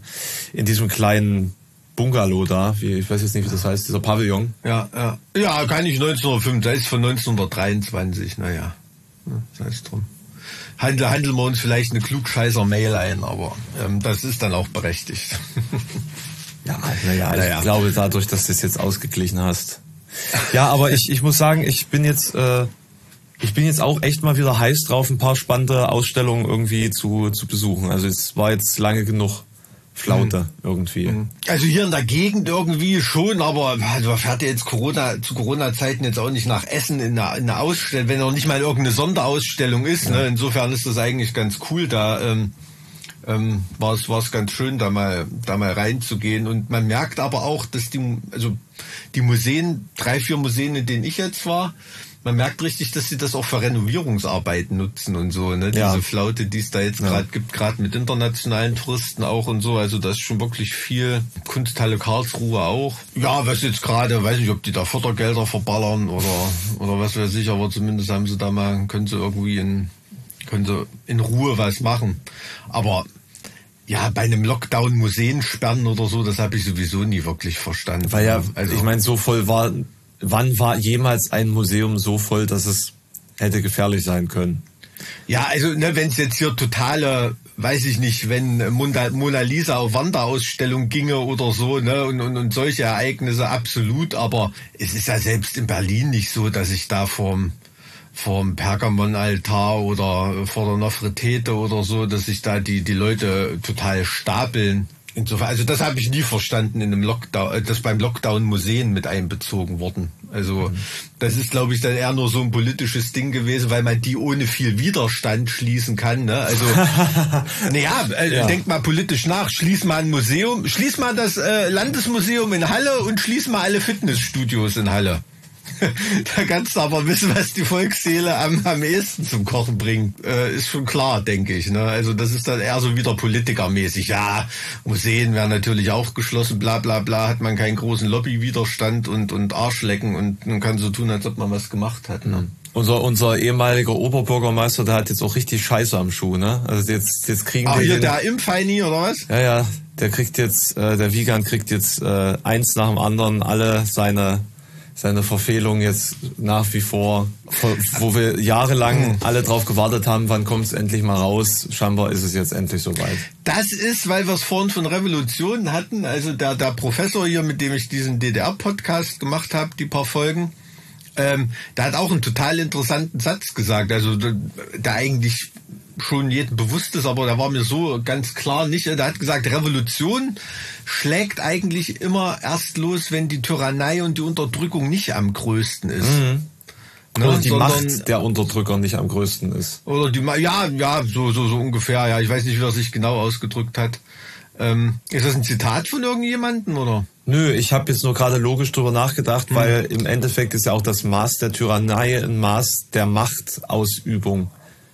in diesem kleinen Bungalow da, wie, ich weiß jetzt nicht, wie das heißt, dieser Pavillon. Ja, ja. Ja, kann ich 1905, das ist von 1923, naja. Das heißt drum. Handel, handeln wir uns vielleicht eine klugscheißer Mail ein, aber ähm, das ist dann auch berechtigt. ja, naja, naja, ich glaube dadurch, dass du es jetzt ausgeglichen hast, ja, aber ich, ich muss sagen, ich bin jetzt, äh, ich bin jetzt auch echt mal wieder heiß drauf, ein paar spannende Ausstellungen irgendwie zu, zu besuchen. Also es war jetzt lange genug Flaute mhm. irgendwie. Mhm. Also hier in der Gegend irgendwie schon, aber also fährt ja jetzt Corona zu Corona-Zeiten jetzt auch nicht nach Essen in einer, in einer Ausstellung, wenn auch nicht mal irgendeine Sonderausstellung ist. Ja. Ne? Insofern ist das eigentlich ganz cool da. Ähm, ähm, war es war es ganz schön, da mal da mal reinzugehen. Und man merkt aber auch, dass die also die Museen, drei vier Museen, in denen ich jetzt war, man merkt richtig, dass sie das auch für Renovierungsarbeiten nutzen und so, ne? Ja. Diese Flaute, die es da jetzt Ja. gerade gibt, gerade mit internationalen Touristen auch und so. Also das ist schon wirklich viel. Kunsthalle Karlsruhe auch. Ja, was jetzt gerade, weiß nicht, ob die da Fördergelder verballern oder oder was weiß ich, aber zumindest haben sie da mal, können sie irgendwie in können sie in Ruhe was machen. Aber ja, bei einem Lockdown Museen sperren oder so, das habe ich sowieso nie wirklich verstanden. Weil ja, also ich meine, so voll war, wann war jemals ein Museum so voll, dass es hätte gefährlich sein können? Ja, also ne, wenn es jetzt hier totale, weiß ich nicht, wenn Mona, Mona Lisa auf Wanderausstellung ginge oder so, ne, und, und, und solche Ereignisse absolut, aber es ist ja selbst in Berlin nicht so, dass ich da vorm vorm Pergamon-Altar oder vor der Nofretete oder so, dass sich da die die Leute total stapeln. Insofern, also das habe ich nie verstanden in einem Lockdown, äh, das beim Lockdown Museen mit einbezogen worden. Also das ist, glaube ich, dann eher nur so ein politisches Ding gewesen, weil man die ohne viel Widerstand schließen kann. Ne? Also, naja, äh, Ja. denkt mal politisch nach. Schließ mal ein Museum, schließ mal das äh, Landesmuseum in Halle und schließ mal alle Fitnessstudios in Halle. da kannst du aber wissen, was die Volksseele am, am ehesten zum Kochen bringt. Äh, ist schon klar, denke ich. Ne? Also das ist dann eher so wieder politikermäßig. Ja, Museen werden natürlich auch geschlossen, bla bla bla, hat man keinen großen Lobbywiderstand und, und Arschlecken und man kann so tun, als ob man was gemacht hat. Ne? Unser, unser ehemaliger Oberbürgermeister, der hat jetzt auch richtig Scheiße am Schuh, ne? Also jetzt, jetzt kriegen Ah, wir hier der Impfheini oder was? Ja, ja, der kriegt jetzt, äh, der Wiegand kriegt jetzt äh, eins nach dem anderen alle seine seine Verfehlung jetzt nach wie vor, wo- wir jahrelang alle drauf gewartet haben, wann kommt es endlich mal raus. Scheinbar ist es jetzt endlich soweit. Das ist, weil wir es vorhin von Revolutionen hatten. Also der, der Professor hier, mit dem ich diesen DDR-Podcast gemacht habe, die paar Folgen, ähm, der hat auch einen total interessanten Satz gesagt. Also der, der eigentlich schon jedem bewusst ist, aber der war mir so ganz klar nicht. Der hat gesagt, Revolution schlägt eigentlich immer erst los, wenn die Tyrannei und die Unterdrückung nicht am größten ist. Ne, Oder die sondern- Macht der Unterdrücker nicht am größten ist. oder die, Ma- ja, ja, so, so, so ungefähr, ja. Ich weiß nicht, wie er sich genau ausgedrückt hat. Ähm, ist das ein Zitat von irgendjemandem, oder? Nö, ich habe jetzt nur gerade logisch drüber nachgedacht, weil im Endeffekt ist ja auch das Maß der Tyrannei ein Maß der Machtausübung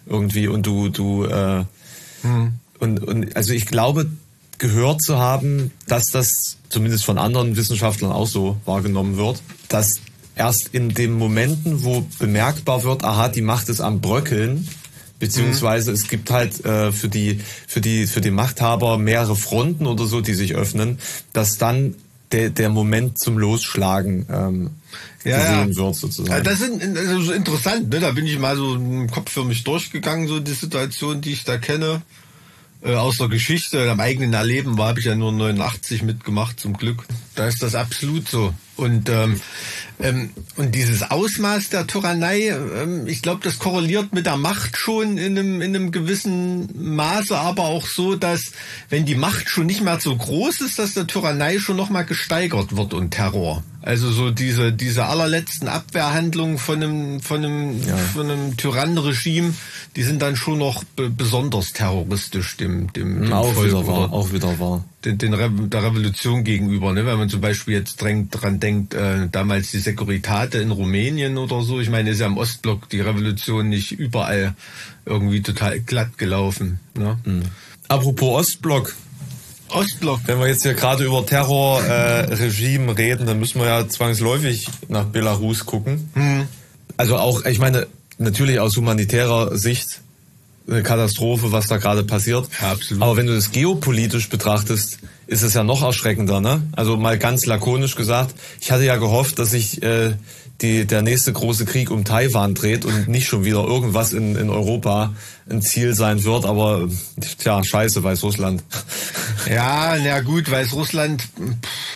irgendwie und du du äh, und und also ich glaube gehört zu haben, dass das zumindest von anderen Wissenschaftlern auch so wahrgenommen wird, dass erst in den Momenten, wo bemerkbar wird, aha, die Macht ist am bröckeln, beziehungsweise es gibt halt äh, für die für die für die Machthaber mehrere Fronten oder so, die sich öffnen, dass dann der der Moment zum Losschlagen ähm, gesehen wird Ja, sozusagen. das ist also so interessant, ne? Da bin ich mal so im Kopf für mich durchgegangen, so die Situation, die ich da kenne. Äh, aus der Geschichte, am eigenen Erleben war, habe ich ja nur 89 mitgemacht, zum Glück. Da ist das absolut so. Und, ähm, ähm, und dieses Ausmaß der Tyrannei, ähm, ich glaube, das korreliert mit der Macht schon in einem, in einem gewissen Maße, aber auch so, dass wenn die Macht schon nicht mehr so groß ist, dass der Tyrannei schon nochmal gesteigert wird und Terror. Also so diese, diese allerletzten Abwehrhandlungen von einem, von einem, von einem Tyrannenregime, die sind dann schon noch be besonders terroristisch dem, dem, dem auch Volk wieder wahr, auch wieder wahr. Den, den Re der Revolution gegenüber. Ne? Wenn man zum Beispiel jetzt drängt, dran denkt, äh, damals die Securitate in Rumänien oder so. Ich meine, ist ja im Ostblock die Revolution nicht überall irgendwie total glatt gelaufen. Ne? Apropos Ostblock, Ostblock. Wenn wir jetzt hier gerade über Terrorregime äh, reden, dann müssen wir ja zwangsläufig nach Belarus gucken. Also auch, ich meine, natürlich aus humanitärer Sicht eine Katastrophe, was da gerade passiert. Ja, absolut. Aber wenn du das geopolitisch betrachtest, ist es ja noch erschreckender, ne? Also mal ganz lakonisch gesagt, ich hatte ja gehofft, dass sich äh, die, der nächste große Krieg um Taiwan dreht und nicht schon wieder irgendwas in, in Europa ein Ziel sein wird, aber tja, scheiße, Weißrussland. Ja, na gut, Weißrussland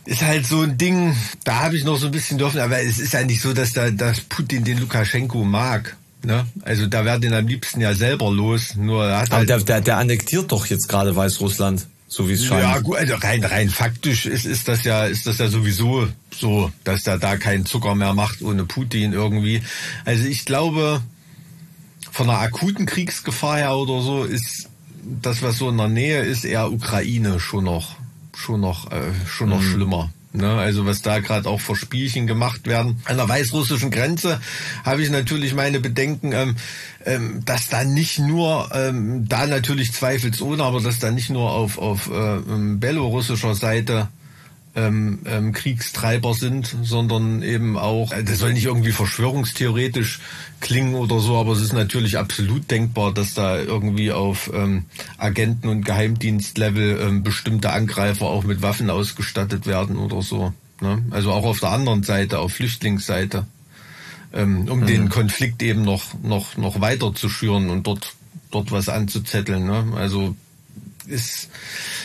ist halt so ein Ding, da habe ich noch so ein bisschen dürfen, aber es ist ja nicht so, dass da dass Putin den Lukaschenko mag. Ne? Also da wäre den am liebsten ja selber los. Nur hat Aber halt der, der, der annektiert doch jetzt gerade Weißrussland, so wie es scheint. Ja, gut, also rein, rein faktisch ist, ist das ja, ist das ja sowieso so, dass er da keinen Zucker mehr macht ohne Putin irgendwie. Also ich glaube, von einer akuten Kriegsgefahr her oder so ist das, was so in der Nähe ist, eher Ukraine schon noch, schon noch, äh, schon noch schlimmer. Ne? Also was da gerade auch für Spielchen gemacht werden. An der weißrussischen Grenze habe ich natürlich meine Bedenken, ähm, ähm, dass da nicht nur, ähm, da natürlich zweifelsohne, aber dass da nicht nur auf, auf äh, ähm, belorussischer Seite ähm, ähm, Kriegstreiber sind, sondern eben auch, äh, das soll nicht irgendwie verschwörungstheoretisch klingen oder so, aber es ist natürlich absolut denkbar, dass da irgendwie auf ähm, Agenten- und Geheimdienstlevel ähm, bestimmte Angreifer auch mit Waffen ausgestattet werden oder so. Ne? Also auch auf der anderen Seite, auf Flüchtlingsseite, ähm, um mhm. den Konflikt eben noch, noch, noch weiter zu schüren und dort, dort was anzuzetteln. Ne? Also ist,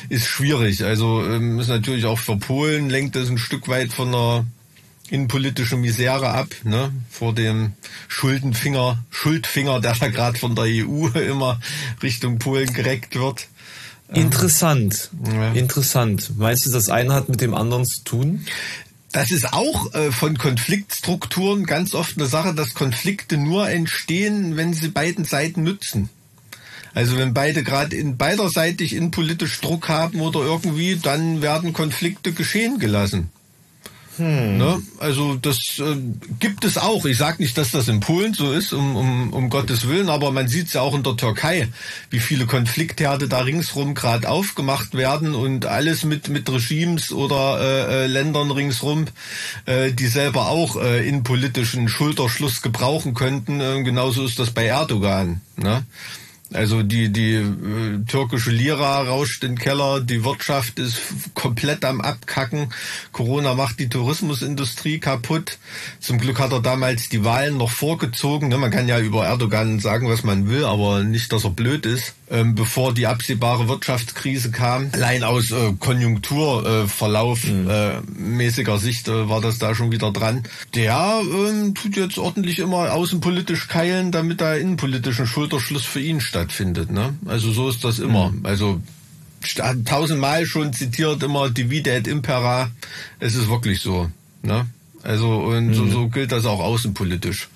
ist schwierig. Also ähm, ist natürlich auch für Polen lenkt es ein Stück weit von einer innenpolitischen Misere ab, ne? vor dem Schuldenfinger, Schuldfinger, der da gerade von der EU immer Richtung Polen gereckt wird. Ähm, interessant, ja. interessant. Meinst du, das eine hat mit dem anderen zu tun? Das ist auch äh, von Konfliktstrukturen ganz oft eine Sache, dass Konflikte nur entstehen, wenn sie beiden Seiten nützen. Also wenn beide gerade in beiderseitig innenpolitisch Druck haben oder irgendwie, dann werden Konflikte geschehen gelassen. Hm. Ne? Also das äh, gibt es auch. Ich sage nicht, dass das in Polen so ist, um, um, um Gottes Willen, aber man sieht es ja auch in der Türkei, wie viele Konfliktherde da ringsrum gerade aufgemacht werden und alles mit, mit Regimes oder äh, äh, Ländern ringsrum, äh, die selber auch äh, in politischen Schulterschluss gebrauchen könnten. Äh, genauso ist das bei Erdogan. Ne? Also die, die äh, türkische Lira rauscht in den Keller, die Wirtschaft ist komplett am Abkacken. Corona macht die Tourismusindustrie kaputt. Zum Glück hat er damals die Wahlen noch vorgezogen. Ne? Man kann ja über Erdogan sagen, was man will, aber nicht, dass er blöd ist ähm, bevor die absehbare Wirtschaftskrise kam. Allein aus äh, Konjunkturverlauf mhm. äh, mäßiger Sicht äh, war das da schon wieder dran. Der ähm, tut jetzt ordentlich immer außenpolitisch keilen, damit da innenpolitischen Schulterschluss für ihn stattfindet. Ne? Also so ist das immer. Mhm. Also tausendmal schon zitiert immer Divide et Impera. Es ist wirklich so. Ne? Also und mhm. so, so gilt das auch außenpolitisch.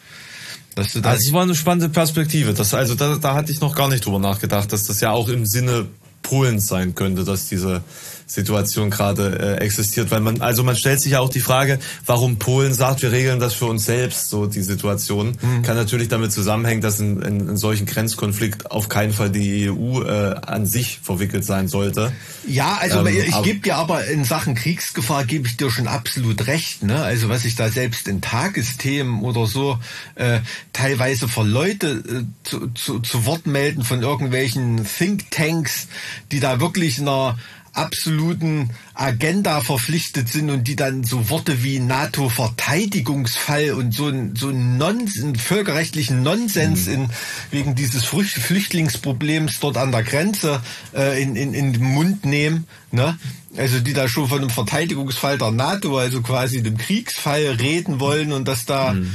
Das, das, das war eine spannende Perspektive. Das, also da, da hatte ich noch gar nicht drüber nachgedacht, dass das ja auch im Sinne Polens sein könnte, dass diese Situation gerade äh, existiert, weil man also man stellt sich ja auch die Frage, warum Polen sagt, wir regeln das für uns selbst, so die Situation mhm. kann natürlich damit zusammenhängen, dass in, in, in solchen Grenzkonflikt auf keinen Fall die EU äh, an sich verwickelt sein sollte. Ja, also ähm, ich gebe dir aber in Sachen Kriegsgefahr gebe ich dir schon absolut recht, ne? Also was ich da selbst in Tagesthemen oder so äh, teilweise für Leute äh, zu, zu, zu Wort melden von irgendwelchen Thinktanks, die da wirklich einer absoluten Agenda verpflichtet sind und die dann so Worte wie NATO-Verteidigungsfall und so ein, so ein völkerrechtlichen Nonsens mhm. in, wegen dieses Flüchtlingsproblems dort an der Grenze äh, in, in, in den Mund nehmen. Ne? Also die da schon von einem Verteidigungsfall der NATO, also quasi dem Kriegsfall reden wollen und das da mhm.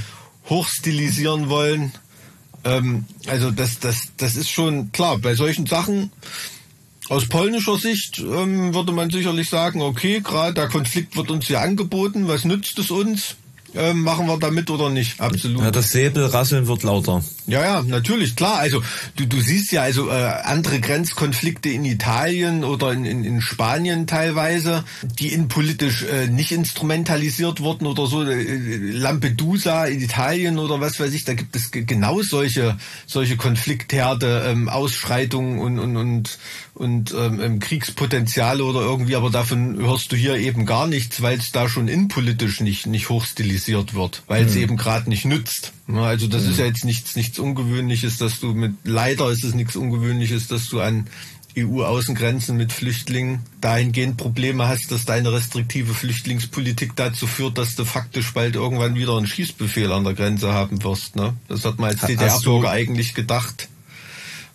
hochstilisieren wollen. Ähm, also das, das, das ist schon klar, bei solchen Sachen aus polnischer Sicht ähm, würde man sicherlich sagen, okay, gerade der Konflikt wird uns hier angeboten, was nützt es uns? ähm, machen wir damit oder nicht. Absolut. Ja, das Säbelrasseln wird lauter. Ja, ja, natürlich, klar. Also du, du siehst ja also äh, andere Grenzkonflikte in Italien oder in, in, in Spanien teilweise, die innenpolitisch äh, nicht instrumentalisiert wurden oder so. Äh, Lampedusa in Italien oder was weiß ich, da gibt es genau solche solche Konfliktherde, ähm, Ausschreitungen und und und und ähm, Kriegspotenziale oder irgendwie, aber davon hörst du hier eben gar nichts, weil es da schon innenpolitisch nicht nicht hochstilisiert wird, weil es mhm. eben gerade nicht nützt. Also das mhm. ist ja jetzt nichts nichts Ungewöhnliches, dass du mit leider ist es nichts Ungewöhnliches, dass du an EU-Außengrenzen mit Flüchtlingen dahingehend Probleme hast, dass deine restriktive Flüchtlingspolitik dazu führt, dass du faktisch bald irgendwann wieder einen Schießbefehl an der Grenze haben wirst. Ne? Das hat man als DDR-Bürger eigentlich gedacht.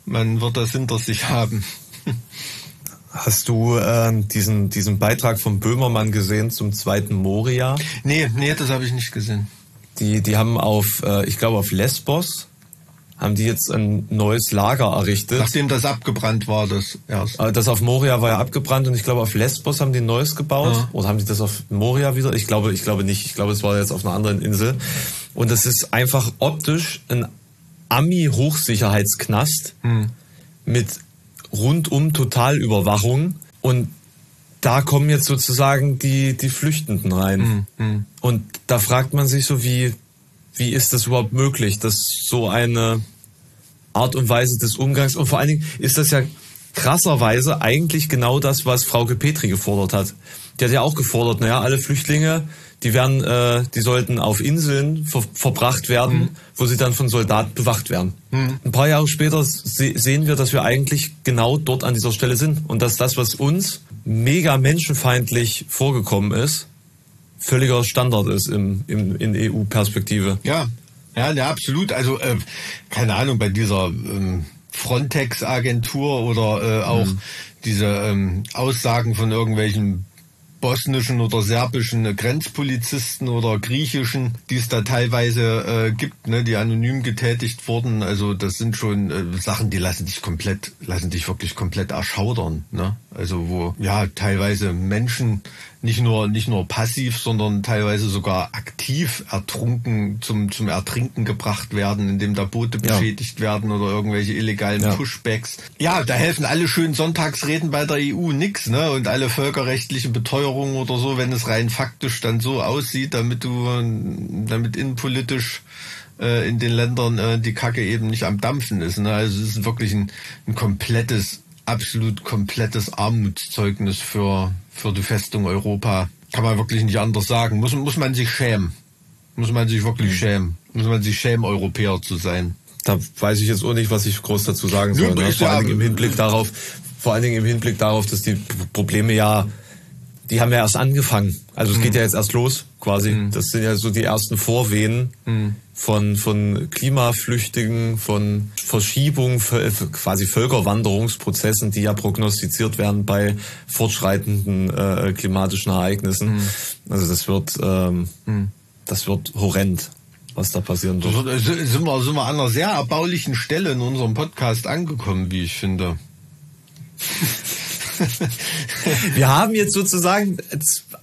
Man wird das hinter sich haben. Hast du äh, diesen, diesen Beitrag von Böhmermann gesehen zum zweiten Moria? Nee, nee, das habe ich nicht gesehen. Die, die haben auf, äh, ich glaube auf Lesbos, haben die jetzt ein neues Lager errichtet. Nachdem das abgebrannt war, das erst. Äh, das auf Moria war ja abgebrannt und ich glaube auf Lesbos haben die ein neues gebaut. Ja. Oder haben die das auf Moria wieder? Ich glaube, ich glaube nicht. Ich glaube, es war jetzt auf einer anderen Insel. Und das ist einfach optisch ein Ami-Hochsicherheitsknast hm. mit rundum Totalüberwachung und da kommen jetzt sozusagen die, die Flüchtenden rein. Mhm. Und da fragt man sich so, wie, wie ist das überhaupt möglich, dass so eine Art und Weise des Umgangs und vor allen Dingen ist das ja krasserweise eigentlich genau das, was Frau Petri gefordert hat. Die hat ja auch gefordert, naja, alle Flüchtlinge, die werden, äh, die sollten auf Inseln ver verbracht werden, mhm. wo sie dann von Soldaten bewacht werden. Mhm. Ein paar Jahre später se sehen wir, dass wir eigentlich genau dort an dieser Stelle sind und dass das, was uns mega menschenfeindlich vorgekommen ist, völliger Standard ist im, im, in EU-Perspektive. Ja, ja, ja, absolut. Also, äh, keine Ahnung, bei dieser ähm, Frontex-Agentur oder äh, auch mhm. diese ähm, Aussagen von irgendwelchen bosnischen oder serbischen Grenzpolizisten oder griechischen, die es da teilweise äh, gibt, ne, die anonym getätigt wurden. Also das sind schon äh, Sachen, die lassen dich komplett, lassen dich wirklich komplett erschaudern. Ne? Also wo ja teilweise Menschen nicht nur nicht nur passiv, sondern teilweise sogar aktiv ertrunken zum zum Ertrinken gebracht werden, indem da Boote beschädigt ja. werden oder irgendwelche illegalen ja. Pushbacks. Ja, da helfen alle schönen Sonntagsreden bei der EU nix, ne? Und alle völkerrechtlichen Beteuerungen oder so, wenn es rein faktisch dann so aussieht, damit du damit innenpolitisch äh, in den Ländern äh, die Kacke eben nicht am Dampfen ist. Ne? Also es ist wirklich ein, ein komplettes absolut komplettes Armutszeugnis für, für die Festung Europa. Kann man wirklich nicht anders sagen. Muss, muss man sich schämen. Muss man sich wirklich mhm. schämen. Muss man sich schämen, Europäer zu sein. Da weiß ich jetzt auch nicht, was ich groß dazu sagen soll. Ne? Vor allen Dingen im Hinblick darauf, vor allen Dingen im Hinblick darauf, dass die Probleme ja die haben ja erst angefangen. Also es mhm. geht ja jetzt erst los, quasi. Mhm. Das sind ja so die ersten Vorwehen mhm. Von, von Klimaflüchtigen, von Verschiebungen, quasi Völkerwanderungsprozessen, die ja prognostiziert werden bei fortschreitenden äh, klimatischen Ereignissen. Mhm. Also das wird, ähm, mhm. das wird horrend was da passieren wird. Sind wir, sind wir an einer sehr erbaulichen Stelle in unserem Podcast angekommen, wie ich finde. Wir haben jetzt sozusagen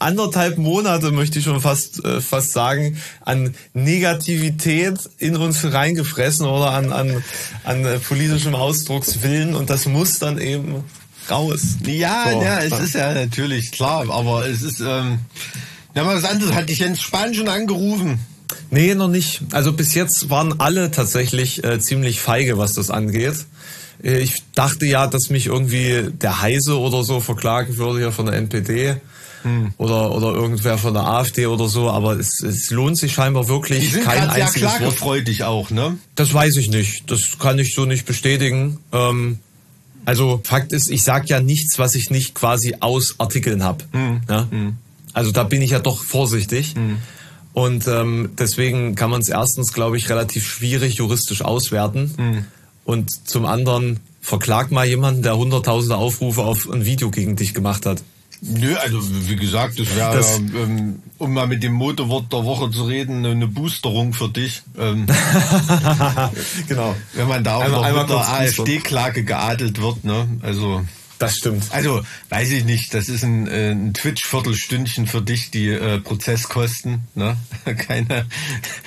anderthalb Monate, möchte ich schon fast, äh, fast sagen, an Negativität in uns reingefressen oder an, an, an äh, politischem Ausdruckswillen und das muss dann eben raus. Ja, so. ja, es ist ja natürlich klar, aber es ist, ähm, ja, was anderes. Hat dich Jens Spahn schon angerufen? Nee, noch nicht. Also bis jetzt waren alle tatsächlich äh, ziemlich feige, was das angeht. Äh, ich dachte ja, dass mich irgendwie der Heise oder so verklagen würde hier von der NPD. Hm. Oder, oder irgendwer von der AfD oder so, aber es, es lohnt sich scheinbar wirklich Die sind kein einziges sehr klagefreudig auch, ne? Das weiß ich nicht. Das kann ich so nicht bestätigen. Ähm, also Fakt ist, ich sage ja nichts, was ich nicht quasi aus Artikeln habe. Hm. Ja? Hm. Also da bin ich ja doch vorsichtig. Hm. Und ähm, deswegen kann man es erstens, glaube ich, relativ schwierig juristisch auswerten. Hm und zum anderen verklag mal jemanden, der hunderttausende Aufrufe auf ein Video gegen dich gemacht hat. Nö, also wie gesagt, das wäre, ähm, um mal mit dem Motorwort der Woche zu reden, eine Boosterung für dich. Ähm, genau. Wenn man da auch einmal, noch einmal mit der AfD-Klage geadelt wird, ne? Also das stimmt. Also, weiß ich nicht, das ist ein, äh, ein Twitch-Viertelstündchen für dich, die äh, Prozesskosten. Ne? Keine.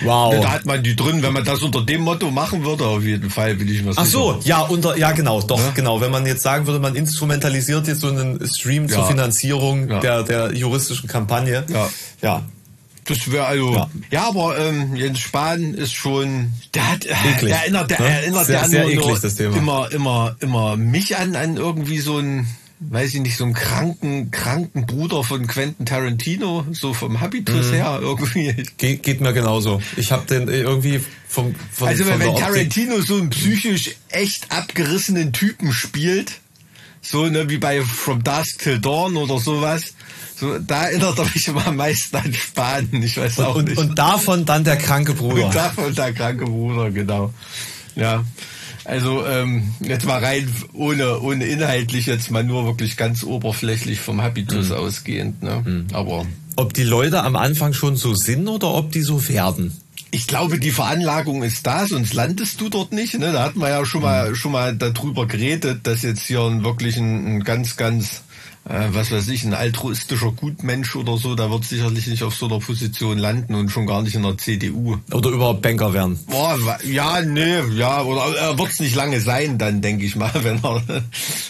Wow. Da hat man die drin, wenn man das unter dem Motto machen würde, auf jeden Fall, will ich mal sagen. Ach so, ja, unter, ja, genau, doch, ja? genau. Wenn man jetzt sagen würde, man instrumentalisiert jetzt so einen Stream ja. zur Finanzierung ja. der, der juristischen Kampagne. Ja. Ja, das wäre also. Ja. ja, aber ähm, Jens Spahn ist schon. Der hat. Äh, eklig, der erinnert, der, ne? erinnert sehr, der sehr eklig, nur, das Thema. immer, immer, immer mich an, an irgendwie so ein, weiß ich nicht, so einen kranken, kranken Bruder von Quentin Tarantino, so vom Habitus mhm. her irgendwie. Ge geht mir genauso. Ich habe den irgendwie vom. Von, also wenn, wenn Tarantino so einen psychisch echt abgerissenen Typen spielt, so ne, wie bei From Dusk Till Dawn oder sowas so, da erinnert er mich immer am meisten an Spanien. Ich weiß auch und, nicht. Und davon dann der kranke Bruder. Und davon der kranke Bruder, genau. Ja. Also ähm, jetzt mal rein ohne ohne inhaltlich jetzt mal nur wirklich ganz oberflächlich vom Habitus mhm. ausgehend. Ne? Mhm. Aber ob die Leute am Anfang schon so sind oder ob die so werden? Ich glaube, die Veranlagung ist da, sonst landest du dort nicht. Ne? Da hatten wir ja schon mal mhm. schon mal darüber geredet, dass jetzt hier wirklich ein, ein ganz ganz äh, was weiß ich, ein altruistischer Gutmensch oder so, der wird sicherlich nicht auf so einer Position landen und schon gar nicht in der CDU. Oder überhaupt Banker werden. Boah, ja, nee, ja, oder er wird es nicht lange sein, dann denke ich mal, wenn er,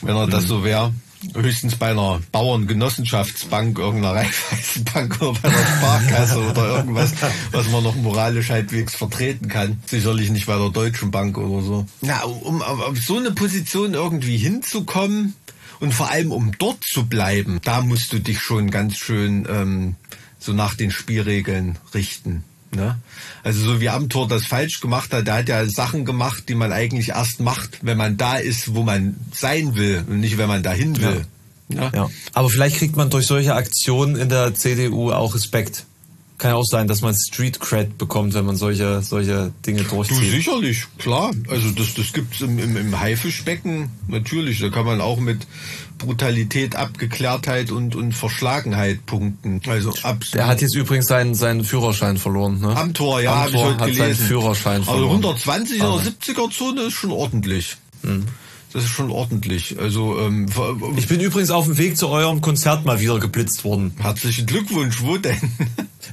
wenn er mhm. das so wäre. höchstens bei einer Bauerngenossenschaftsbank, irgendeiner Raiffeisenbank oder bei einer Sparkasse oder irgendwas, was man noch moralisch halbwegs vertreten kann. Sicherlich nicht bei der Deutschen Bank oder so. Na, um auf so eine Position irgendwie hinzukommen und vor allem um dort zu bleiben, da musst du dich schon ganz schön ähm, so nach den Spielregeln richten. Ne? Also so wie Amtor das falsch gemacht hat, der hat ja Sachen gemacht, die man eigentlich erst macht, wenn man da ist, wo man sein will und nicht, wenn man dahin will. Ja. Ja. ja. Aber vielleicht kriegt man durch solche Aktionen in der CDU auch Respekt. Kann ja auch sein, dass man Street Cred bekommt, wenn man solche, solche Dinge durchzieht. Du, sicherlich, klar. Also das, das gibt's im, im, im Haifischbecken natürlich. Da kann man auch mit Brutalität, Abgeklärtheit und, und Verschlagenheit punkten. Also absolut. Der hat jetzt übrigens seinen, seinen Führerschein verloren. Ne? Am Tor, ja, habe ich heute hat gelesen. Seinen Führerschein also verloren. 120 oder 70er Zone ist schon ordentlich. Mhm. Das ist schon ordentlich. Also ähm, ich bin übrigens auf dem Weg zu eurem Konzert mal wieder geblitzt worden. Herzlichen Glückwunsch. Wo denn?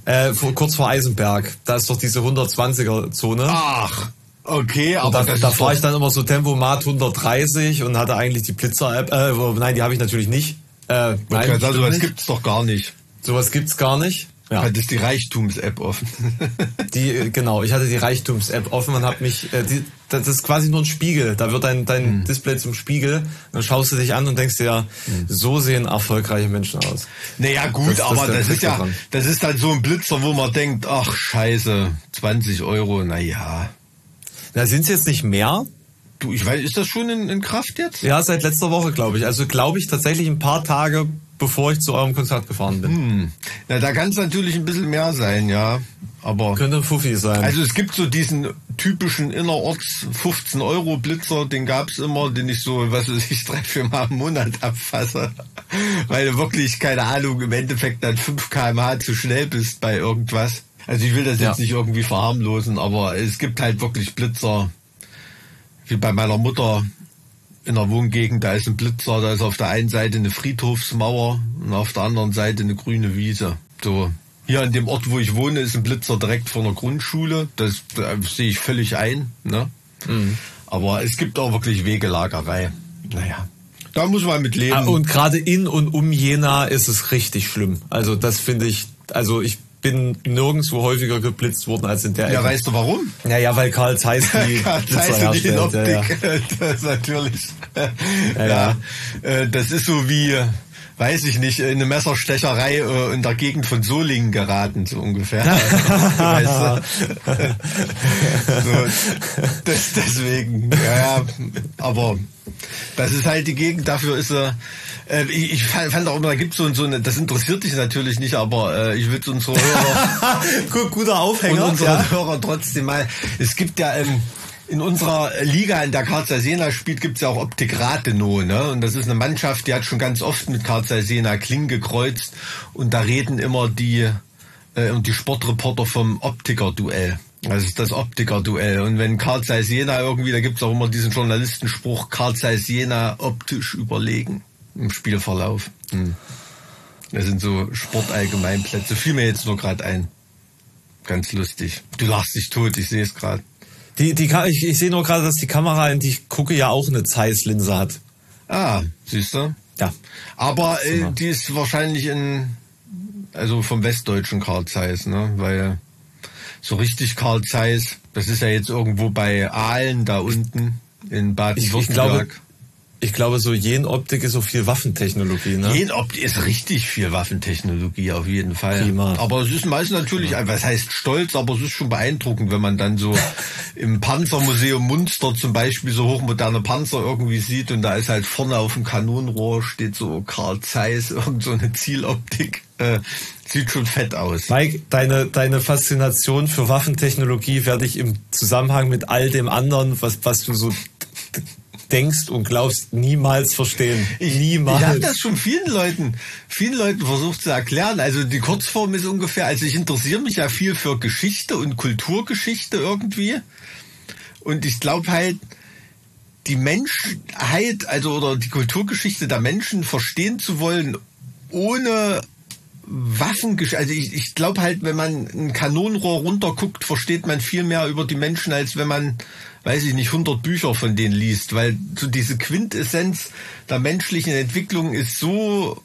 Äh, vor, kurz vor Eisenberg. Da ist doch diese 120er Zone. Ach. Okay, aber und da, da fahre ich dann immer so Tempomat 130 und hatte eigentlich die Blitzer-App. Äh, nein, die habe ich natürlich nicht. Äh, nein, okay, also, sowas gibt's doch gar nicht. Sowas gibt's gar nicht. Ja. Hattest die Reichtums-App offen. die, genau, ich hatte die Reichtums-App offen und habe mich, äh, die, das ist quasi nur ein Spiegel. Da wird dein, dein hm. Display zum Spiegel. Dann schaust du dich an und denkst dir, ja, hm. so sehen erfolgreiche Menschen aus. Naja, gut, das, aber das, das ist ja, dran. das ist dann so ein Blitzer, wo man denkt, ach, scheiße, 20 Euro, naja. Na, sind es jetzt nicht mehr? Du, ich weiß, ist das schon in, in Kraft jetzt? Ja, seit letzter Woche, glaube ich. Also glaube ich tatsächlich ein paar Tage, bevor ich zu eurem Konzert gefahren bin. Hm. Ja, da kann es natürlich ein bisschen mehr sein, ja. Aber könnte ein Fuffi sein. Also es gibt so diesen typischen innerorts 15 Euro Blitzer, den gab's immer, den ich so, was weiß ich, drei, vier Mal im Monat abfasse. Weil du wirklich, keine Ahnung, im Endeffekt dann 5 kmh zu schnell bist bei irgendwas. Also ich will das jetzt ja. nicht irgendwie verharmlosen, aber es gibt halt wirklich Blitzer, wie bei meiner Mutter in der Wohngegend, da ist ein Blitzer, da ist auf der einen Seite eine Friedhofsmauer und auf der anderen Seite eine grüne Wiese. So. Hier an dem Ort, wo ich wohne, ist ein Blitzer direkt vor der Grundschule. Das, das sehe ich völlig ein. Ne? Mhm. Aber es gibt auch wirklich Wegelagerei. Naja. Da muss man mit leben. Ah, und gerade in und um Jena ist es richtig schlimm. Also das finde ich, also ich bin nirgendwo häufiger geblitzt worden als in der Ja, Ecke. weißt du warum? Ja, ja, weil Karl Zeiss die Karl Blitzer Zeiss die Optik, ja, ja. Das ist natürlich. Ja, ja. Äh, das ist so wie weiß ich nicht, in eine Messerstecherei äh, in der Gegend von Solingen geraten, so ungefähr. weißt du? so, das, deswegen, ja, ja, aber das ist halt die Gegend, dafür ist er. Äh, ich, ich fand auch immer, da gibt es so, so eine, das interessiert dich natürlich nicht, aber äh, ich will es unsere Hörer. Guter Aufhänger. Und unsere ja. Hörer trotzdem mal. Es gibt ja. Ähm, in unserer Liga, in der Karl Sena spielt, gibt's ja auch Optik Rathenow. Ne? Und das ist eine Mannschaft, die hat schon ganz oft mit Karl Sena Kling gekreuzt. Und da reden immer die, äh, und die Sportreporter vom Optiker-Duell. Das ist das Optiker-Duell. Und wenn Karl Zeiss Jena irgendwie, da gibt's auch immer diesen Journalistenspruch, Karl Zeiss Jena optisch überlegen im Spielverlauf. Hm. Das sind so Sportallgemeinplätze. Fiel mir jetzt nur gerade ein. Ganz lustig. Du lachst dich tot, ich sehe es gerade. Die, die, ich, ich sehe nur gerade, dass die Kamera, in die ich gucke, ja auch eine Zeiss-Linse hat. Ah, siehst du? Ja. Aber äh, die ist wahrscheinlich in, also vom westdeutschen Karl Zeiss, ne? Weil so richtig Karl Zeiss, das ist ja jetzt irgendwo bei Aalen da unten in Baden-Württemberg. Ich glaube, so Jen-Optik ist so viel Waffentechnologie, ne? Jen-Optik ist richtig viel Waffentechnologie, auf jeden Fall. Prima. Aber es ist meist natürlich, ja. was heißt stolz, aber es ist schon beeindruckend, wenn man dann so im Panzermuseum Munster zum Beispiel so hochmoderne Panzer irgendwie sieht und da ist halt vorne auf dem Kanonenrohr steht so Karl Zeiss, irgend so eine Zieloptik. Äh, sieht schon fett aus. Mike, deine, deine Faszination für Waffentechnologie werde ich im Zusammenhang mit all dem anderen, was, was du so denkst und glaubst, niemals verstehen. Ich, niemals. Ich habe das schon vielen Leuten, vielen Leuten versucht zu erklären. Also die Kurzform ist ungefähr, also ich interessiere mich ja viel für Geschichte und Kulturgeschichte irgendwie. Und ich glaube halt, die Menschheit, also oder die Kulturgeschichte der Menschen verstehen zu wollen, ohne Waffen, also ich, ich glaube halt, wenn man ein Kanonenrohr runterguckt, versteht man viel mehr über die Menschen, als wenn man, weiß ich nicht, 100 Bücher von denen liest, weil so diese Quintessenz der menschlichen Entwicklung ist so,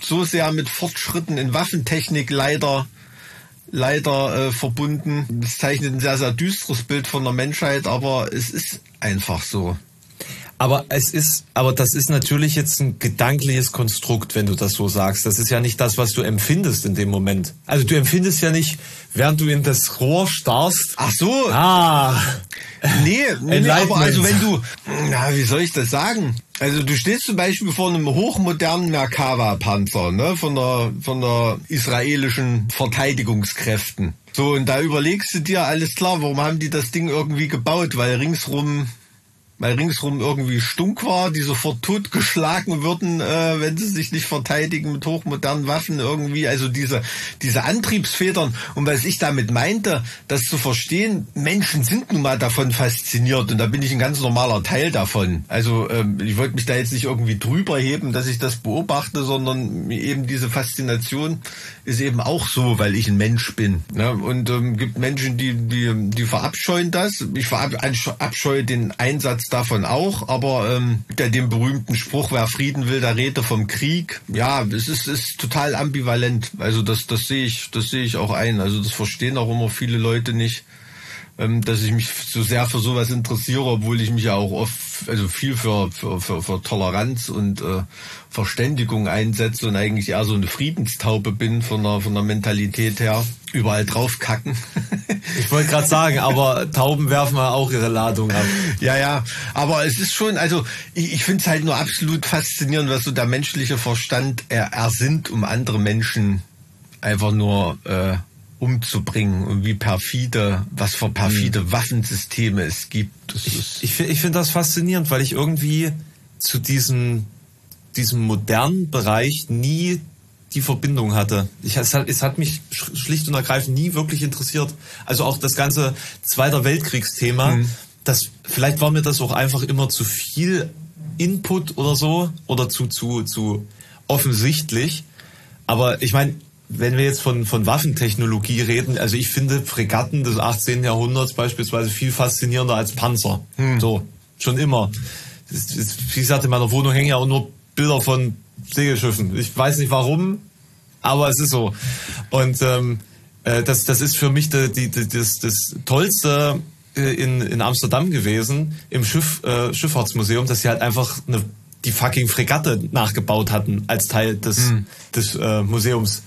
so sehr mit Fortschritten in Waffentechnik leider leider äh, verbunden. Das zeichnet ein sehr, sehr düsteres Bild von der Menschheit, aber es ist einfach so. Aber es ist, aber das ist natürlich jetzt ein gedankliches Konstrukt, wenn du das so sagst. Das ist ja nicht das, was du empfindest in dem Moment. Also du empfindest ja nicht, während du in das Rohr starrst. Ach so. Ah. Nee, nee, aber also wenn du, na, wie soll ich das sagen? Also du stehst zum Beispiel vor einem hochmodernen Merkava-Panzer, ne, von der, von der israelischen Verteidigungskräften. So, und da überlegst du dir, alles klar, warum haben die das Ding irgendwie gebaut? Weil ringsrum weil ringsrum irgendwie stunk war, die sofort totgeschlagen würden, äh, wenn sie sich nicht verteidigen mit hochmodernen Waffen irgendwie. Also diese, diese Antriebsfedern. Und was ich damit meinte, das zu verstehen, Menschen sind nun mal davon fasziniert und da bin ich ein ganz normaler Teil davon. Also ähm, ich wollte mich da jetzt nicht irgendwie drüber heben, dass ich das beobachte, sondern eben diese Faszination ist eben auch so, weil ich ein Mensch bin. Ne? Und ähm, gibt Menschen, die, die, die verabscheuen das. Ich verabscheue den Einsatz davon auch, aber ähm, der dem berühmten Spruch, wer Frieden will, der rede vom Krieg. Ja, es ist, ist total ambivalent. Also das, das sehe ich, das sehe ich auch ein. Also das verstehen auch immer viele Leute nicht ähm, dass ich mich so sehr für sowas interessiere, obwohl ich mich ja auch oft, also viel für, für, für, für Toleranz und äh, Verständigung einsetze und eigentlich eher so eine Friedenstaube bin von der, von der Mentalität her. Überall draufkacken. ich wollte gerade sagen, aber Tauben werfen ja auch ihre Ladung ab. Ja, ja, aber es ist schon, also ich, ich finde es halt nur absolut faszinierend, was so der menschliche Verstand er, ersinnt, um andere Menschen einfach nur äh, umzubringen und wie perfide, was für perfide mhm. Waffensysteme es gibt. Das ich ich, ich finde das faszinierend, weil ich irgendwie zu diesem, diesem modernen Bereich nie die Verbindung hatte. Ich, es, hat, es hat mich schlicht und ergreifend nie wirklich interessiert. Also auch das ganze Zweiter Weltkriegsthema, mhm. das, vielleicht war mir das auch einfach immer zu viel Input oder so oder zu, zu, zu offensichtlich. Aber ich meine, wenn wir jetzt von, von Waffentechnologie reden, also ich finde Fregatten des 18. Jahrhunderts beispielsweise viel faszinierender als Panzer. Hm. So, schon immer. Das, das, wie gesagt, in meiner Wohnung hängen ja auch nur Bilder von Segelschiffen. Ich weiß nicht warum, aber es ist so. Und ähm, äh, das, das ist für mich die, die, die, das, das Tollste äh, in, in Amsterdam gewesen, im Schiff, äh, Schifffahrtsmuseum, dass sie halt einfach eine, die fucking Fregatte nachgebaut hatten als Teil des, hm. des äh, Museums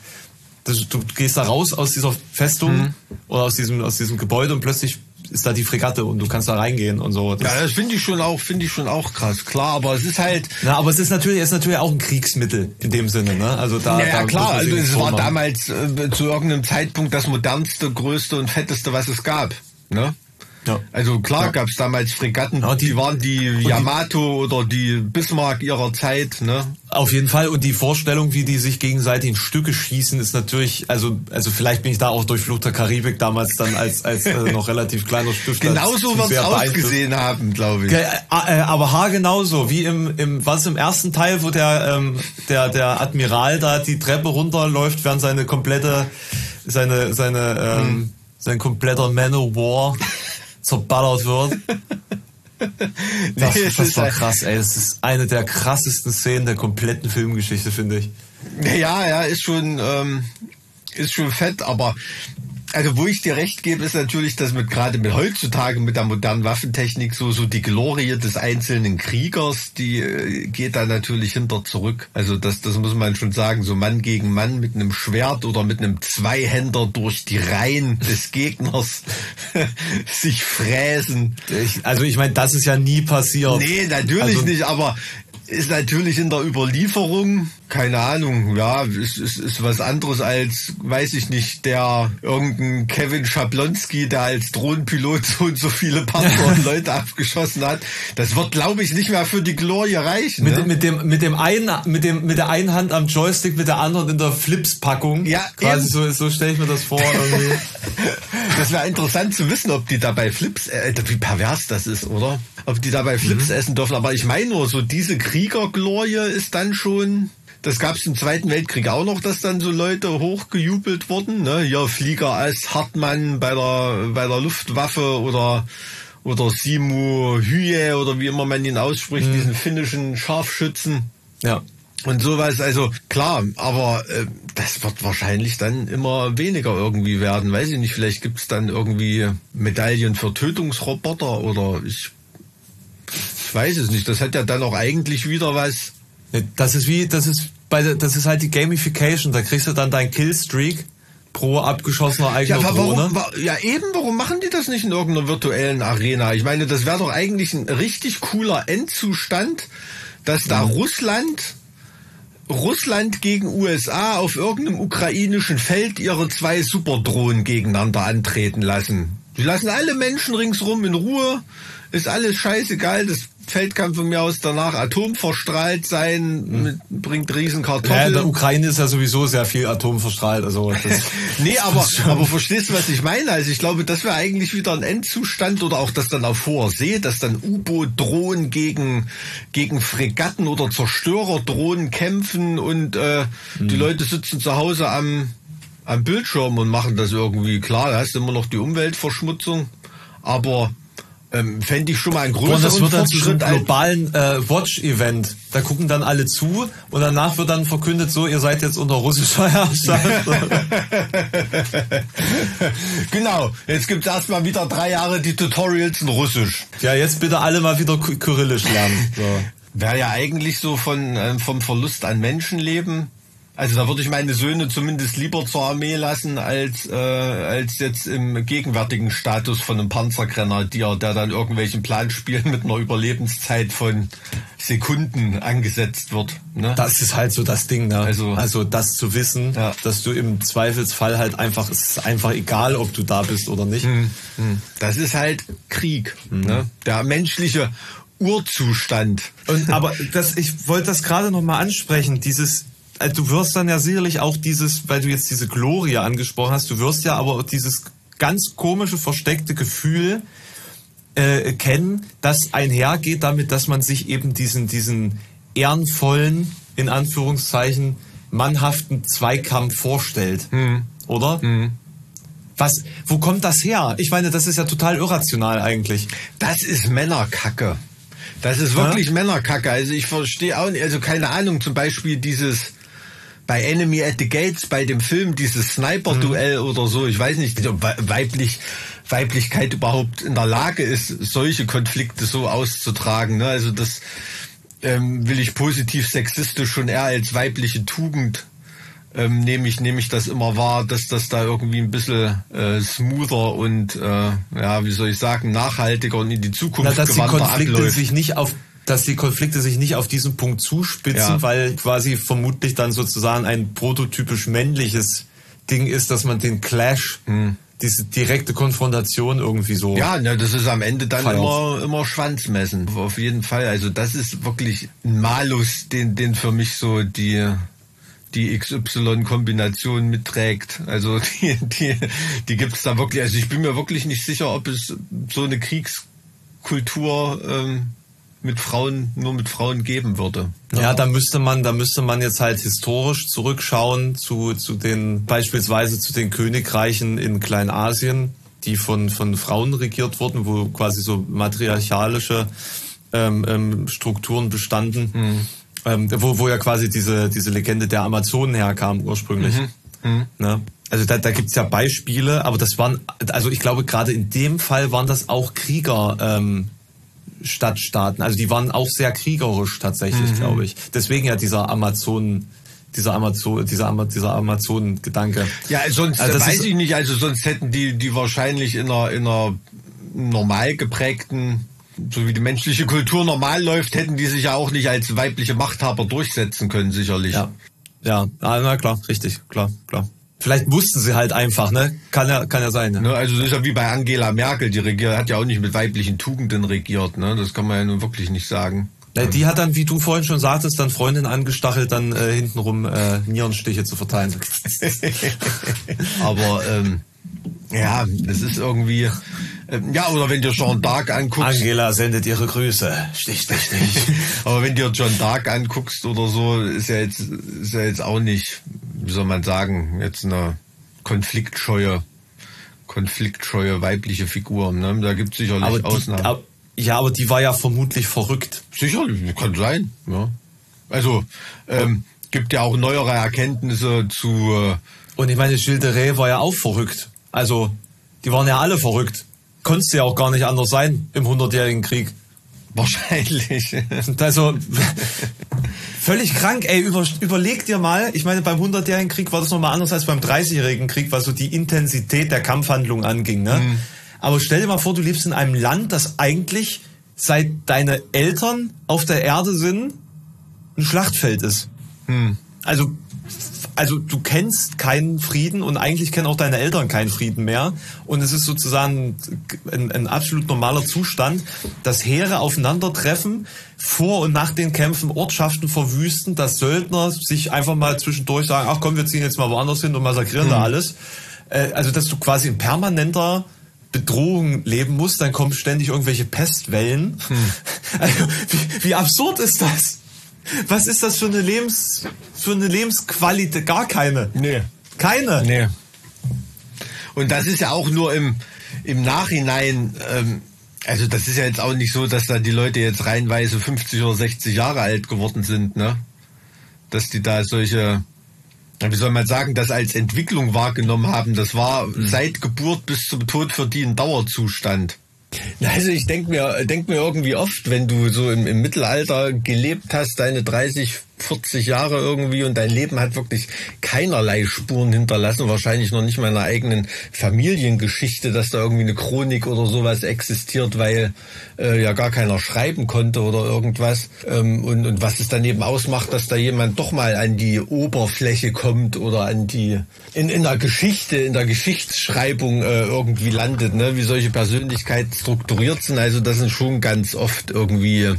das, du gehst da raus aus dieser Festung mhm. oder aus diesem, aus diesem Gebäude und plötzlich ist da die Fregatte und du kannst da reingehen und so. Das ja, das finde ich schon auch, finde ich schon auch krass. Klar, aber es ist halt. Na, aber es ist natürlich, es ist natürlich auch ein Kriegsmittel in dem Sinne, ne? Also da. Ja, ja klar. Also es war damals äh, zu irgendeinem Zeitpunkt das modernste, größte und fetteste, was es gab. Ne? Ja. Also klar ja. gab es damals Fregatten, ja, die, die, waren die Yamato oder die Bismarck ihrer Zeit. Ne? Auf jeden Fall. Und die Vorstellung, wie die sich gegenseitig in Stücke schießen, ist natürlich, also also vielleicht bin ich da auch durch Flucht der Karibik damals dann als als äh, noch relativ kleiner Stift. Genauso wird es ausgesehen haben, glaube ich. Äh, äh, aber ha genauso wie im im was im ersten Teil, wo der ähm, der der Admiral da die Treppe runterläuft, während seine komplette seine seine ähm, hm. sein kompletter Man of War zerballert wird. Das, nee, das war krass, ey. Das ist eine der krassesten Szenen der kompletten Filmgeschichte, finde ich. Ja, ja, ist schon, ähm, ist schon fett, aber also wo ich dir recht gebe, ist natürlich, dass mit gerade mit heutzutage mit der modernen Waffentechnik so so die Glorie des einzelnen Kriegers, die äh, geht da natürlich hinter zurück. Also das das muss man schon sagen, so Mann gegen Mann mit einem Schwert oder mit einem Zweihänder durch die Reihen des Gegners sich fräsen. Ich, also ich meine, das ist ja nie passiert. Nee, natürlich also, nicht, aber ist natürlich in der Überlieferung, keine Ahnung, ja, ist, ist, ist was anderes als, weiß ich nicht, der irgendein Kevin Schablonski, der als Drohnenpilot so und so viele Partner und Leute abgeschossen hat. Das wird, glaube ich, nicht mehr für die Glorie reichen. Mit, ne? mit dem, mit dem einen, mit dem, mit der einen Hand am Joystick, mit der anderen in der Flips-Packung. Ja, quasi so, so stelle ich mir das vor. Irgendwie. das wäre interessant zu wissen, ob die dabei Flips, äh, wie pervers das ist, oder? Ob die dabei Flips mhm. essen dürfen. Aber ich meine nur, so diese Kriegerglorie ist dann schon das gab es im Zweiten Weltkrieg auch noch, dass dann so Leute hochgejubelt wurden. Ne? Hier Flieger als Hartmann bei der, bei der Luftwaffe oder, oder Simu Hye oder wie immer man ihn ausspricht, mhm. diesen finnischen Scharfschützen. Ja. Und sowas, also klar, aber äh, das wird wahrscheinlich dann immer weniger irgendwie werden. Weiß ich nicht, vielleicht gibt's dann irgendwie Medaillen für Tötungsroboter oder ich, ich weiß es nicht. Das hat ja dann auch eigentlich wieder was. Das ist wie, das ist bei der, das ist halt die Gamification. Da kriegst du dann dein Killstreak pro abgeschossener eigener ja, warum, Ja, eben, warum machen die das nicht in irgendeiner virtuellen Arena? Ich meine, das wäre doch eigentlich ein richtig cooler Endzustand, dass da mhm. Russland Russland gegen USA auf irgendeinem ukrainischen Feld ihre zwei Superdrohnen gegeneinander antreten lassen. Sie lassen alle Menschen ringsrum in Ruhe, ist alles scheißegal, das Feld kann von mir aus danach atomverstrahlt sein, mhm. mit, bringt riesen Kartoffeln. Ja, in der Ukraine ist ja sowieso sehr viel atomverstrahlt. Also nee, aber, aber verstehst du, was ich meine? Also ich glaube, das wäre eigentlich wieder ein Endzustand oder auch das dann auf hoher See, dass dann U-Boot-Drohnen gegen, gegen Fregatten oder Zerstörerdrohnen kämpfen und äh, mhm. die Leute sitzen zu Hause am, am Bildschirm und machen das irgendwie. Klar, da hast du immer noch die Umweltverschmutzung, aber ähm, fände ich schon mal ein größeren Und das wird dann zu einem globalen äh, Watch-Event. Da gucken dann alle zu und danach wird dann verkündet, so, ihr seid jetzt unter russischer Herrschaft. genau, jetzt gibt es erstmal wieder drei Jahre die Tutorials in Russisch. Ja, jetzt bitte alle mal wieder Kyrillisch lernen. So. Wäre ja eigentlich so von, äh, vom Verlust an Menschenleben also da würde ich meine Söhne zumindest lieber zur Armee lassen, als, äh, als jetzt im gegenwärtigen Status von einem Panzergrenadier, der dann irgendwelchen Planspielen mit einer Überlebenszeit von Sekunden angesetzt wird. Ne? Das ist halt so das Ding, ne? Also, also das zu wissen, ja. dass du im Zweifelsfall halt einfach, es ist einfach egal, ob du da bist oder nicht. Hm, hm. Das ist halt Krieg. Hm. Ne? Der menschliche Urzustand. Und, aber das, ich wollte das gerade noch mal ansprechen, dieses also du wirst dann ja sicherlich auch dieses, weil du jetzt diese Gloria angesprochen hast, du wirst ja aber dieses ganz komische, versteckte Gefühl äh, kennen, das einhergeht damit, dass man sich eben diesen, diesen ehrenvollen, in Anführungszeichen, mannhaften Zweikampf vorstellt. Hm. Oder? Hm. Was, wo kommt das her? Ich meine, das ist ja total irrational eigentlich. Das ist Männerkacke. Das ist wirklich ja? Männerkacke. Also ich verstehe auch nicht, also keine Ahnung, zum Beispiel dieses, bei Enemy at the Gates, bei dem Film, dieses Sniper-Duell mhm. oder so, ich weiß nicht, ob weiblich, Weiblichkeit überhaupt in der Lage ist, solche Konflikte so auszutragen. Ne? Also das ähm, will ich positiv sexistisch schon eher als weibliche Tugend ähm, nehme ich, nehme ich das immer wahr, dass das da irgendwie ein bisschen äh, smoother und äh, ja, wie soll ich sagen, nachhaltiger und in die Zukunft Na, dass die Konflikte abläuft. sich nicht auf dass die Konflikte sich nicht auf diesen Punkt zuspitzen, ja. weil quasi vermutlich dann sozusagen ein prototypisch männliches Ding ist, dass man den Clash, hm. diese direkte Konfrontation irgendwie so. Ja, ne, das ist am Ende dann immer, immer Schwanzmessen. Auf jeden Fall. Also das ist wirklich ein Malus, den, den für mich so die, die XY-Kombination mitträgt. Also die, die, die gibt es da wirklich. Also ich bin mir wirklich nicht sicher, ob es so eine Kriegskultur ähm, mit Frauen nur mit Frauen geben würde. Ja, ja da müsste man, da müsste man jetzt halt historisch zurückschauen zu zu den beispielsweise zu den Königreichen in Kleinasien, die von von Frauen regiert wurden, wo quasi so matriarchalische ähm, ähm, Strukturen bestanden, mhm. ähm, wo wo ja quasi diese diese Legende der Amazonen herkam ursprünglich. Mhm. Mhm. Ne? Also da, da gibt ja Beispiele, aber das waren, also ich glaube gerade in dem Fall waren das auch Krieger. Ähm, Stadtstaaten. Also die waren auch sehr kriegerisch tatsächlich, mhm. glaube ich. Deswegen ja dieser Amazon dieser Amazon, dieser, dieser Amazon-Gedanke. Ja, sonst also weiß ich nicht, also sonst hätten die, die wahrscheinlich in einer, in einer normal geprägten, so wie die menschliche Kultur normal läuft, hätten die sich ja auch nicht als weibliche Machthaber durchsetzen können, sicherlich. Ja, ja, na klar, richtig, klar, klar. Vielleicht wussten sie halt einfach, ne? Kann ja, kann ja sein. Ne? ne also das ist ja wie bei Angela Merkel, die regiert, hat ja auch nicht mit weiblichen Tugenden regiert, ne? Das kann man ja nun wirklich nicht sagen. Ja, die hat dann, wie du vorhin schon sagtest, dann Freundin angestachelt, dann äh, hintenrum äh, Nierenstiche zu verteilen. Aber ähm, ja, es ist irgendwie, Ja, oder wenn du Jean d'Arc anguckst. Angela sendet ihre Grüße. Stich, stich, stich. Aber wenn du dir John Dark anguckst oder so, ist ja jetzt, ist ja jetzt auch nicht, wie soll man sagen, jetzt eine konfliktscheue, konfliktscheue weibliche Figur. Ne? Da gibt es sicherlich aber die, Ausnahmen. ab- ja, aber die war ja vermutlich verrückt. sicherlich, kann sein. Ja. Also ähm, gibt ja auch neuere Erkenntnisse zu. Äh, Und ich meine, Gilles de Rais war ja auch verrückt. Also, die waren ja alle verrückt. Konntest ja auch gar nicht anders sein im Hundertjährigen Krieg. wahrscheinlich. Also, völlig krank, ey, über, überleg dir mal, ich meine, beim Hundertjährigen Krieg war das nochmal anders als beim Dreißigjährigen Krieg, was so die Intensität der Kampfhandlung anging, ne? Aber stell dir mal vor, du lebst in einem Land, das eigentlich, seit deine Eltern auf der Erde sind, ein Schlachtfeld ist. Also, also du kennst keinen Frieden und eigentlich kennen auch deine Eltern keinen Frieden mehr. Und es ist sozusagen ein, ein absolut normaler Zustand, dass Heere aufeinandertreffen, vor und nach den Kämpfen Ortschaften verwüsten, dass Söldner sich einfach mal zwischendurch sagen, ach komm, wir ziehen jetzt mal woanders hin und massakrieren da alles. Äh, also dass du quasi in permanenter Bedrohung leben musst, dann kommen ständig irgendwelche Pestwellen. Also, wie, wie absurd ist das? Was ist das für eine Lebens für eine Lebensqualität? Gar keine. nee. Keine. Nee. Und das ist ja auch nur im, im Nachhinein, ähm, also das ist ja jetzt auch nicht so, dass da die Leute jetzt reihenweise 50 oder 60 Jahre alt geworden sind, ne? Dass die da solche, wie soll man sagen, das als Entwicklung wahrgenommen haben. Das war seit Geburt bis zum Tod für die ein Dauerzustand. Also ich denke mir, denk mir irgendwie oft, wenn du so im, im Mittelalter gelebt hast, deine 30, 40 Jahre irgendwie und dein Leben hat wirklich keinerlei Spuren hinterlassen, wahrscheinlich noch nicht mal in einer eigenen Familiengeschichte, dass da irgendwie eine Chronik oder sowas existiert, weil äh, ja gar keiner schreiben konnte oder irgendwas. Ähm, und, und was es dann eben ausmacht, dass da jemand doch mal an die Oberfläche kommt oder an die in, in der Geschichte, in der Geschichtsschreibung äh, irgendwie landet, ne? wie solche Persönlichkeiten strukturiert sind. Also das sind schon ganz oft irgendwie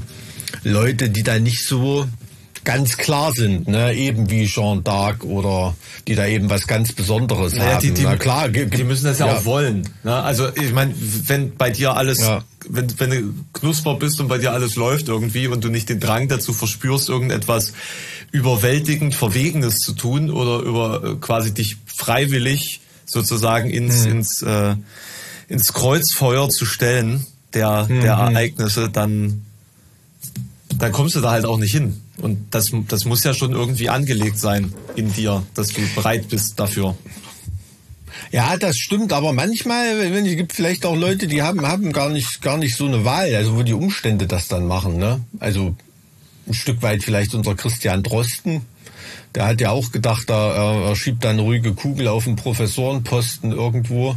Leute, die da nicht so ganz klar sind, ne? eben wie Jean d'Arc oder die da eben was ganz Besonderes Naja, haben. die, die, Na klar, die müssen das ja, auch wollen. Ne? Also ich meine, wenn bei dir alles, Ja. wenn, wenn du Knusper bist und bei dir alles läuft irgendwie und du nicht den Drang dazu verspürst, irgendetwas überwältigend Verwegenes zu tun oder über äh, quasi dich freiwillig sozusagen ins, ins, äh, ins Kreuzfeuer zu stellen der, der Ereignisse, dann dann kommst du da halt auch nicht hin. Und das, das muss ja schon irgendwie angelegt sein in dir, dass du bereit bist dafür. Ja, das stimmt, aber manchmal, wenn es gibt vielleicht auch Leute, die haben haben gar nicht gar nicht so eine Wahl, also wo die Umstände das dann machen, ne? Also ein Stück weit vielleicht unser Christian Drosten, der hat ja auch gedacht, er, er, schiebt da eine ruhige Kugel auf den Professorenposten irgendwo.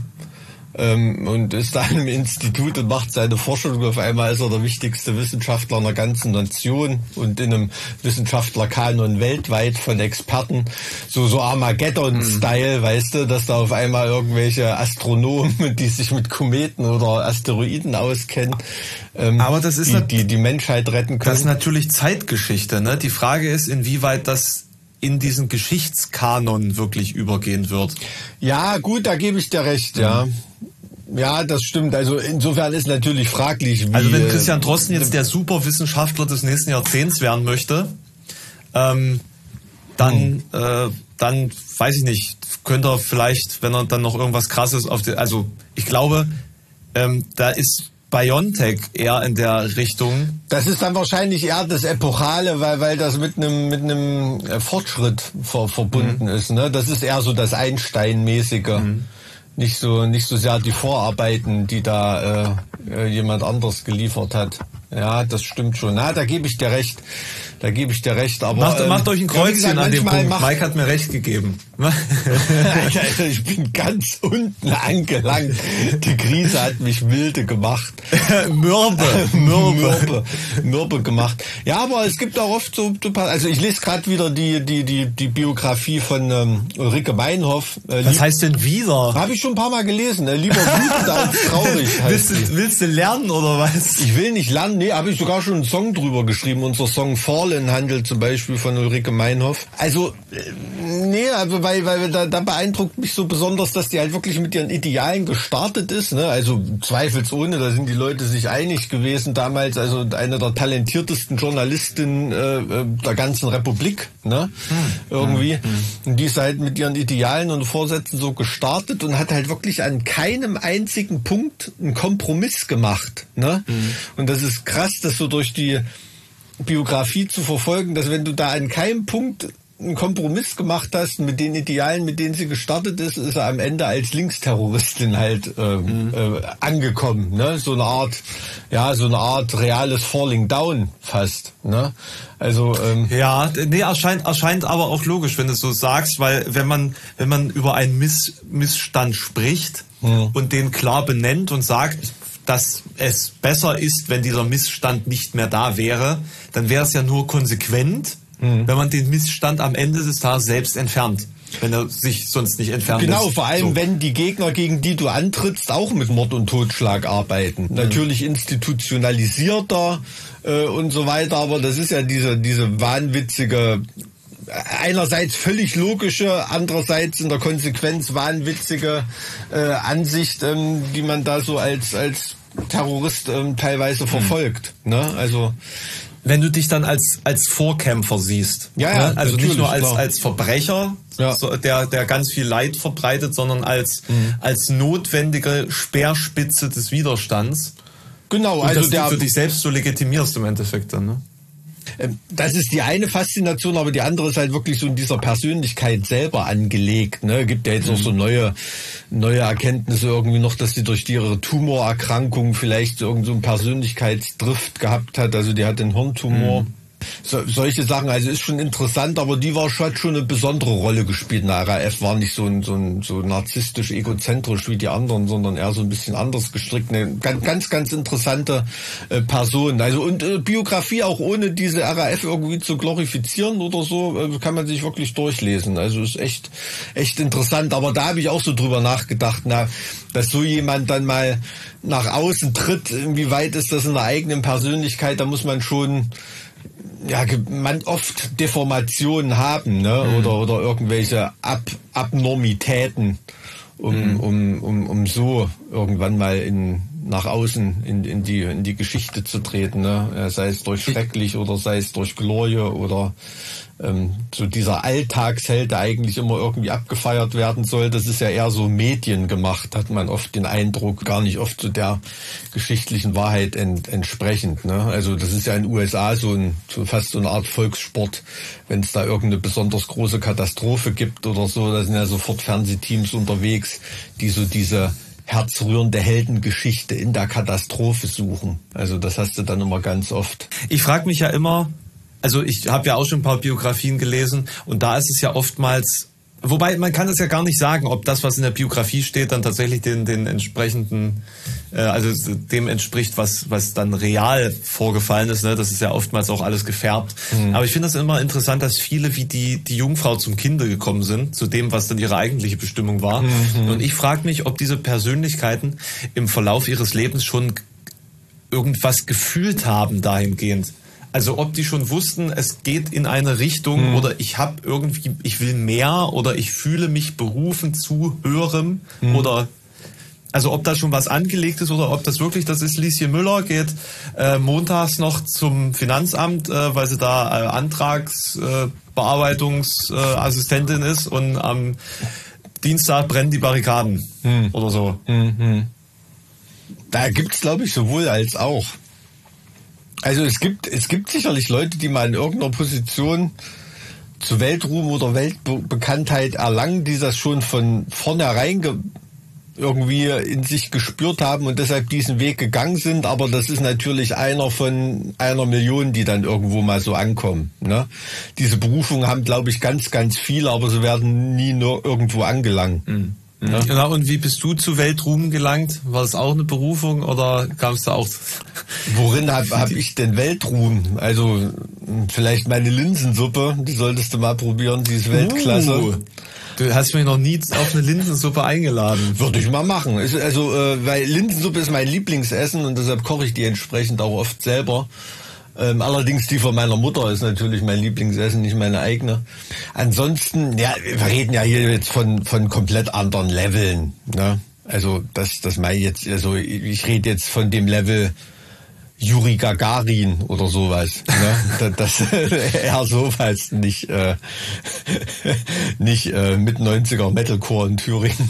Ähm, und ist da im Institut und macht seine Forschung. Auf einmal ist er der wichtigste Wissenschaftler einer ganzen Nation und in einem Wissenschaftlerkanon weltweit von Experten. So, so Armageddon-Style, weißt du, dass da auf einmal irgendwelche Astronomen, die sich mit Kometen oder Asteroiden auskennen, ähm, Aber das ist die, die, die Menschheit retten Das ist können. natürlich Zeitgeschichte. Ne? Die Frage ist, inwieweit das in diesen Geschichtskanon wirklich übergehen wird. Ja, gut, da gebe ich dir recht, ja. Ja, das stimmt. Also insofern ist natürlich fraglich, wie. Also wenn äh, Christian Drosten jetzt der Superwissenschaftler des nächsten Jahrzehnts werden möchte, ähm, dann, äh, dann weiß ich nicht, könnte er vielleicht, wenn er dann noch irgendwas Krasses auf die, also ich glaube, ähm, da ist BioNTech eher in der Richtung. Das ist dann wahrscheinlich eher das Epochale, weil, weil das mit einem mit einem äh, Fortschritt ver, verbunden ist. Ne? Das ist eher so das Einstein-mäßige. Nicht so nicht so sehr die Vorarbeiten, die da äh, äh, jemand anderes geliefert hat. Ja, das stimmt schon. Na, da gebe ich dir recht. Da gebe ich dir recht. Aber Macht, ähm, macht euch ein ja, Kreuzchen gesagt, an dem Punkt. Mike hat mir recht gegeben. ich bin ganz unten angelangt. Die Krise hat mich wilde gemacht. Mürbe, Mürbe. Mürbe gemacht. Ja, aber es gibt auch oft so, also ich lese gerade wieder die, die, die, die Biografie von ähm, Ulrike Meinhoff. Äh, Was heißt denn wieder? Habe ich schon ein paar Mal gelesen. Äh, lieber wütend als traurig Willst du, willst du lernen oder was? Ich will nicht lernen, nee, habe ich sogar schon einen Song drüber geschrieben, unser Song Falling. Marlin handelt, zum Beispiel von Ulrike Meinhoff. Also, äh, nee, also weil, weil da, da beeindruckt mich so besonders, dass die halt wirklich mit ihren Idealen gestartet ist. Ne? Also zweifelsohne, da sind die Leute sich einig gewesen damals. Also eine der talentiertesten Journalistinnen äh, äh der ganzen Republik. Ne? Hm. Irgendwie. Hm. Und die ist halt mit ihren Idealen und Vorsätzen so gestartet und hat halt wirklich an keinem einzigen Punkt einen Kompromiss gemacht. Ne? Mhm. Und das ist krass, das so durch die Biografie zu verfolgen, dass wenn du da an keinem Punkt einen Kompromiss gemacht hast mit den Idealen, mit denen sie gestartet ist, ist er am Ende als Linksterroristin halt ähm, mhm. äh, angekommen. Ne? So eine Art, ja, so eine Art reales Falling Down fast. Ne? Also ähm, ja, nee, erscheint erscheint aber auch logisch, wenn du es so sagst, weil wenn man wenn man über einen Miss, Missstand spricht mhm. und den klar benennt und sagt, dass es besser ist, wenn dieser Missstand nicht mehr da wäre, dann wäre es ja nur konsequent, mhm. wenn man den Missstand am Ende des Tages selbst entfernt wenn er sich sonst nicht entfernt. Genau, vor allem so. wenn die Gegner, gegen die du antrittst, auch mit Mord und Totschlag arbeiten. Mhm. Natürlich institutionalisierter äh, und so weiter, aber das ist ja diese, diese wahnwitzige einerseits völlig logische, andererseits in der Konsequenz wahnwitzige äh, Ansicht, ähm, die man da so als als Terrorist ähm, teilweise verfolgt. Mhm. Ne? Also wenn du dich dann als als Vorkämpfer siehst, ja, ja ne? also nicht nur als als Verbrecher, ja. so, der der ganz viel Leid verbreitet, sondern als mhm. als notwendige Speerspitze des Widerstands. Genau, Und also der für dich selbst so legitimierst im Endeffekt dann. Ne? Ähm, das ist die eine Faszination, aber die andere ist halt wirklich so in dieser Persönlichkeit selber angelegt. Ne? Gibt ja jetzt auch so mhm. neue, neue Erkenntnisse irgendwie noch, dass sie durch ihre Tumorerkrankung vielleicht irgend so einen Persönlichkeitsdrift gehabt hat. Also die hat den Hirntumor. Mhm so, solche Sachen. Also ist schon interessant, aber die war schon, schon eine besondere Rolle gespielt der RAF. War nicht so, ein, so, ein, so narzisstisch, egozentrisch wie die anderen, sondern eher so ein bisschen anders gestrickt. Eine ganz, ganz, ganz interessante äh, Person. Also und äh, Biografie auch ohne diese RAF irgendwie zu glorifizieren oder so, äh, kann man sich wirklich durchlesen. Also ist echt, echt interessant. Aber da habe ich auch so drüber nachgedacht, na, dass so jemand dann mal nach außen tritt, inwieweit ist das in der eigenen Persönlichkeit, da muss man schon ja, man oft Deformationen haben, ne? Mhm. Oder, oder irgendwelche Ab Abnormitäten, um, mhm. um, um, um so irgendwann mal in, nach außen in, in, die, in die Geschichte zu treten, ne? Sei es durch schrecklich oder sei es durch Glorie oder ähm, so dieser Alltagsheld, der eigentlich immer irgendwie abgefeiert werden soll, das ist ja eher so Medien gemacht, hat man oft den Eindruck, gar nicht oft zu der geschichtlichen Wahrheit ent, entsprechend. Ne? Also das ist ja in den USA so, ein, so fast so eine Art Volkssport, wenn es da irgendeine besonders große Katastrophe gibt oder so, da sind ja sofort Fernsehteams unterwegs, die so diese herzrührende Heldengeschichte in der Katastrophe suchen. Also das hast du dann immer ganz oft. Ich frage mich ja immer, also ich habe ja auch schon ein paar Biografien gelesen und da ist es ja oftmals Wobei man kann es ja gar nicht sagen, ob das, was in der Biografie steht, dann tatsächlich den, den entsprechenden, äh, also dem entspricht, was, was dann real vorgefallen ist. Ne? Das ist ja oftmals auch alles gefärbt. Mhm. Aber ich finde es immer interessant, dass viele wie die, die Jungfrau zum Kinde gekommen sind, zu dem, was dann ihre eigentliche Bestimmung war. Mhm. Und ich frage mich, ob diese Persönlichkeiten im Verlauf ihres Lebens schon irgendwas gefühlt haben dahingehend. Also ob die schon wussten, es geht in eine Richtung mhm. oder ich habe irgendwie, ich will mehr oder ich fühle mich berufen zu höherem mhm. oder also ob da schon was angelegt ist oder ob das wirklich das ist. Lieschen Müller geht äh, montags noch zum Finanzamt, äh, weil sie da äh, Antragsbearbeitungsassistentin äh, ist und am Dienstag brennen die Barrikaden mhm. oder so. Mhm. Da gibt's glaube ich sowohl als auch. Also es gibt, es gibt sicherlich Leute, die mal in irgendeiner Position zu Weltruhm oder Weltbekanntheit erlangen, die das schon von vornherein irgendwie in sich gespürt haben und deshalb diesen Weg gegangen sind. Aber das ist natürlich einer von einer Million, die dann irgendwo mal so ankommen. Ne? Diese Berufungen haben, glaube ich, ganz, ganz viele, aber sie werden nie nur irgendwo angelangen. Mhm. Ja. Genau, und wie bist du zu Weltruhm gelangt? War das auch eine Berufung oder kamst du auch? Worin habe hab ich denn Weltruhm? Also vielleicht meine Linsensuppe, die solltest du mal probieren, die ist Weltklasse. Uh, du hast mich noch nie auf eine Linsensuppe eingeladen. Würde ich mal machen. Also, äh, weil Linsensuppe ist mein Lieblingsessen und deshalb koche ich die entsprechend auch oft selber. Ähm, allerdings die von meiner Mutter ist natürlich mein Lieblingsessen, nicht meine eigene. Ansonsten, ja, wir reden ja hier jetzt von, von komplett anderen Leveln. Ne? Also das, das meine ich jetzt, also ich rede jetzt von dem Level Juri Gagarin oder sowas. Ne? das, das eher sowas, nicht, äh, nicht äh, mit 90er Metalcore in Thüringen.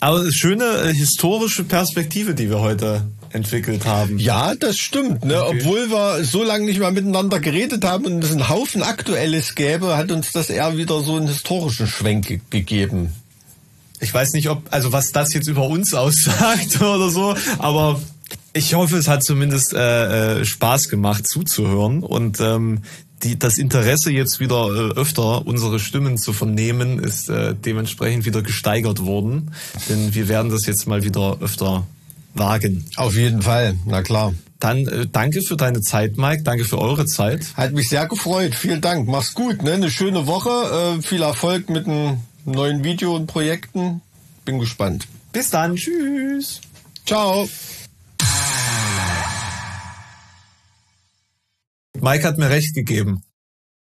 Aber schöne äh, historische Perspektive, die wir heute entwickelt haben. Ja, das stimmt. Ne? Okay. Obwohl wir so lange nicht mehr miteinander geredet haben und es einen Haufen Aktuelles gäbe, hat uns das eher wieder so einen historischen Schwenk gegeben. Ich weiß nicht, ob, also was das jetzt über uns aussagt oder so, aber ich hoffe, es hat zumindest äh, äh, Spaß gemacht zuzuhören und ähm, die, das Interesse jetzt wieder äh, öfter unsere Stimmen zu vernehmen ist äh, dementsprechend wieder gesteigert worden, denn wir werden das jetzt mal wieder öfter wagen. Auf jeden Fall, na klar. Dann äh, danke für deine Zeit, Mike. Danke für eure Zeit. Hat mich sehr gefreut. Vielen Dank. Mach's gut. Ne? Eine schöne Woche. Äh, viel Erfolg mit einem neuen Video und Projekten. Bin gespannt. Bis dann. Tschüss. Ciao. Mike hat mir recht gegeben.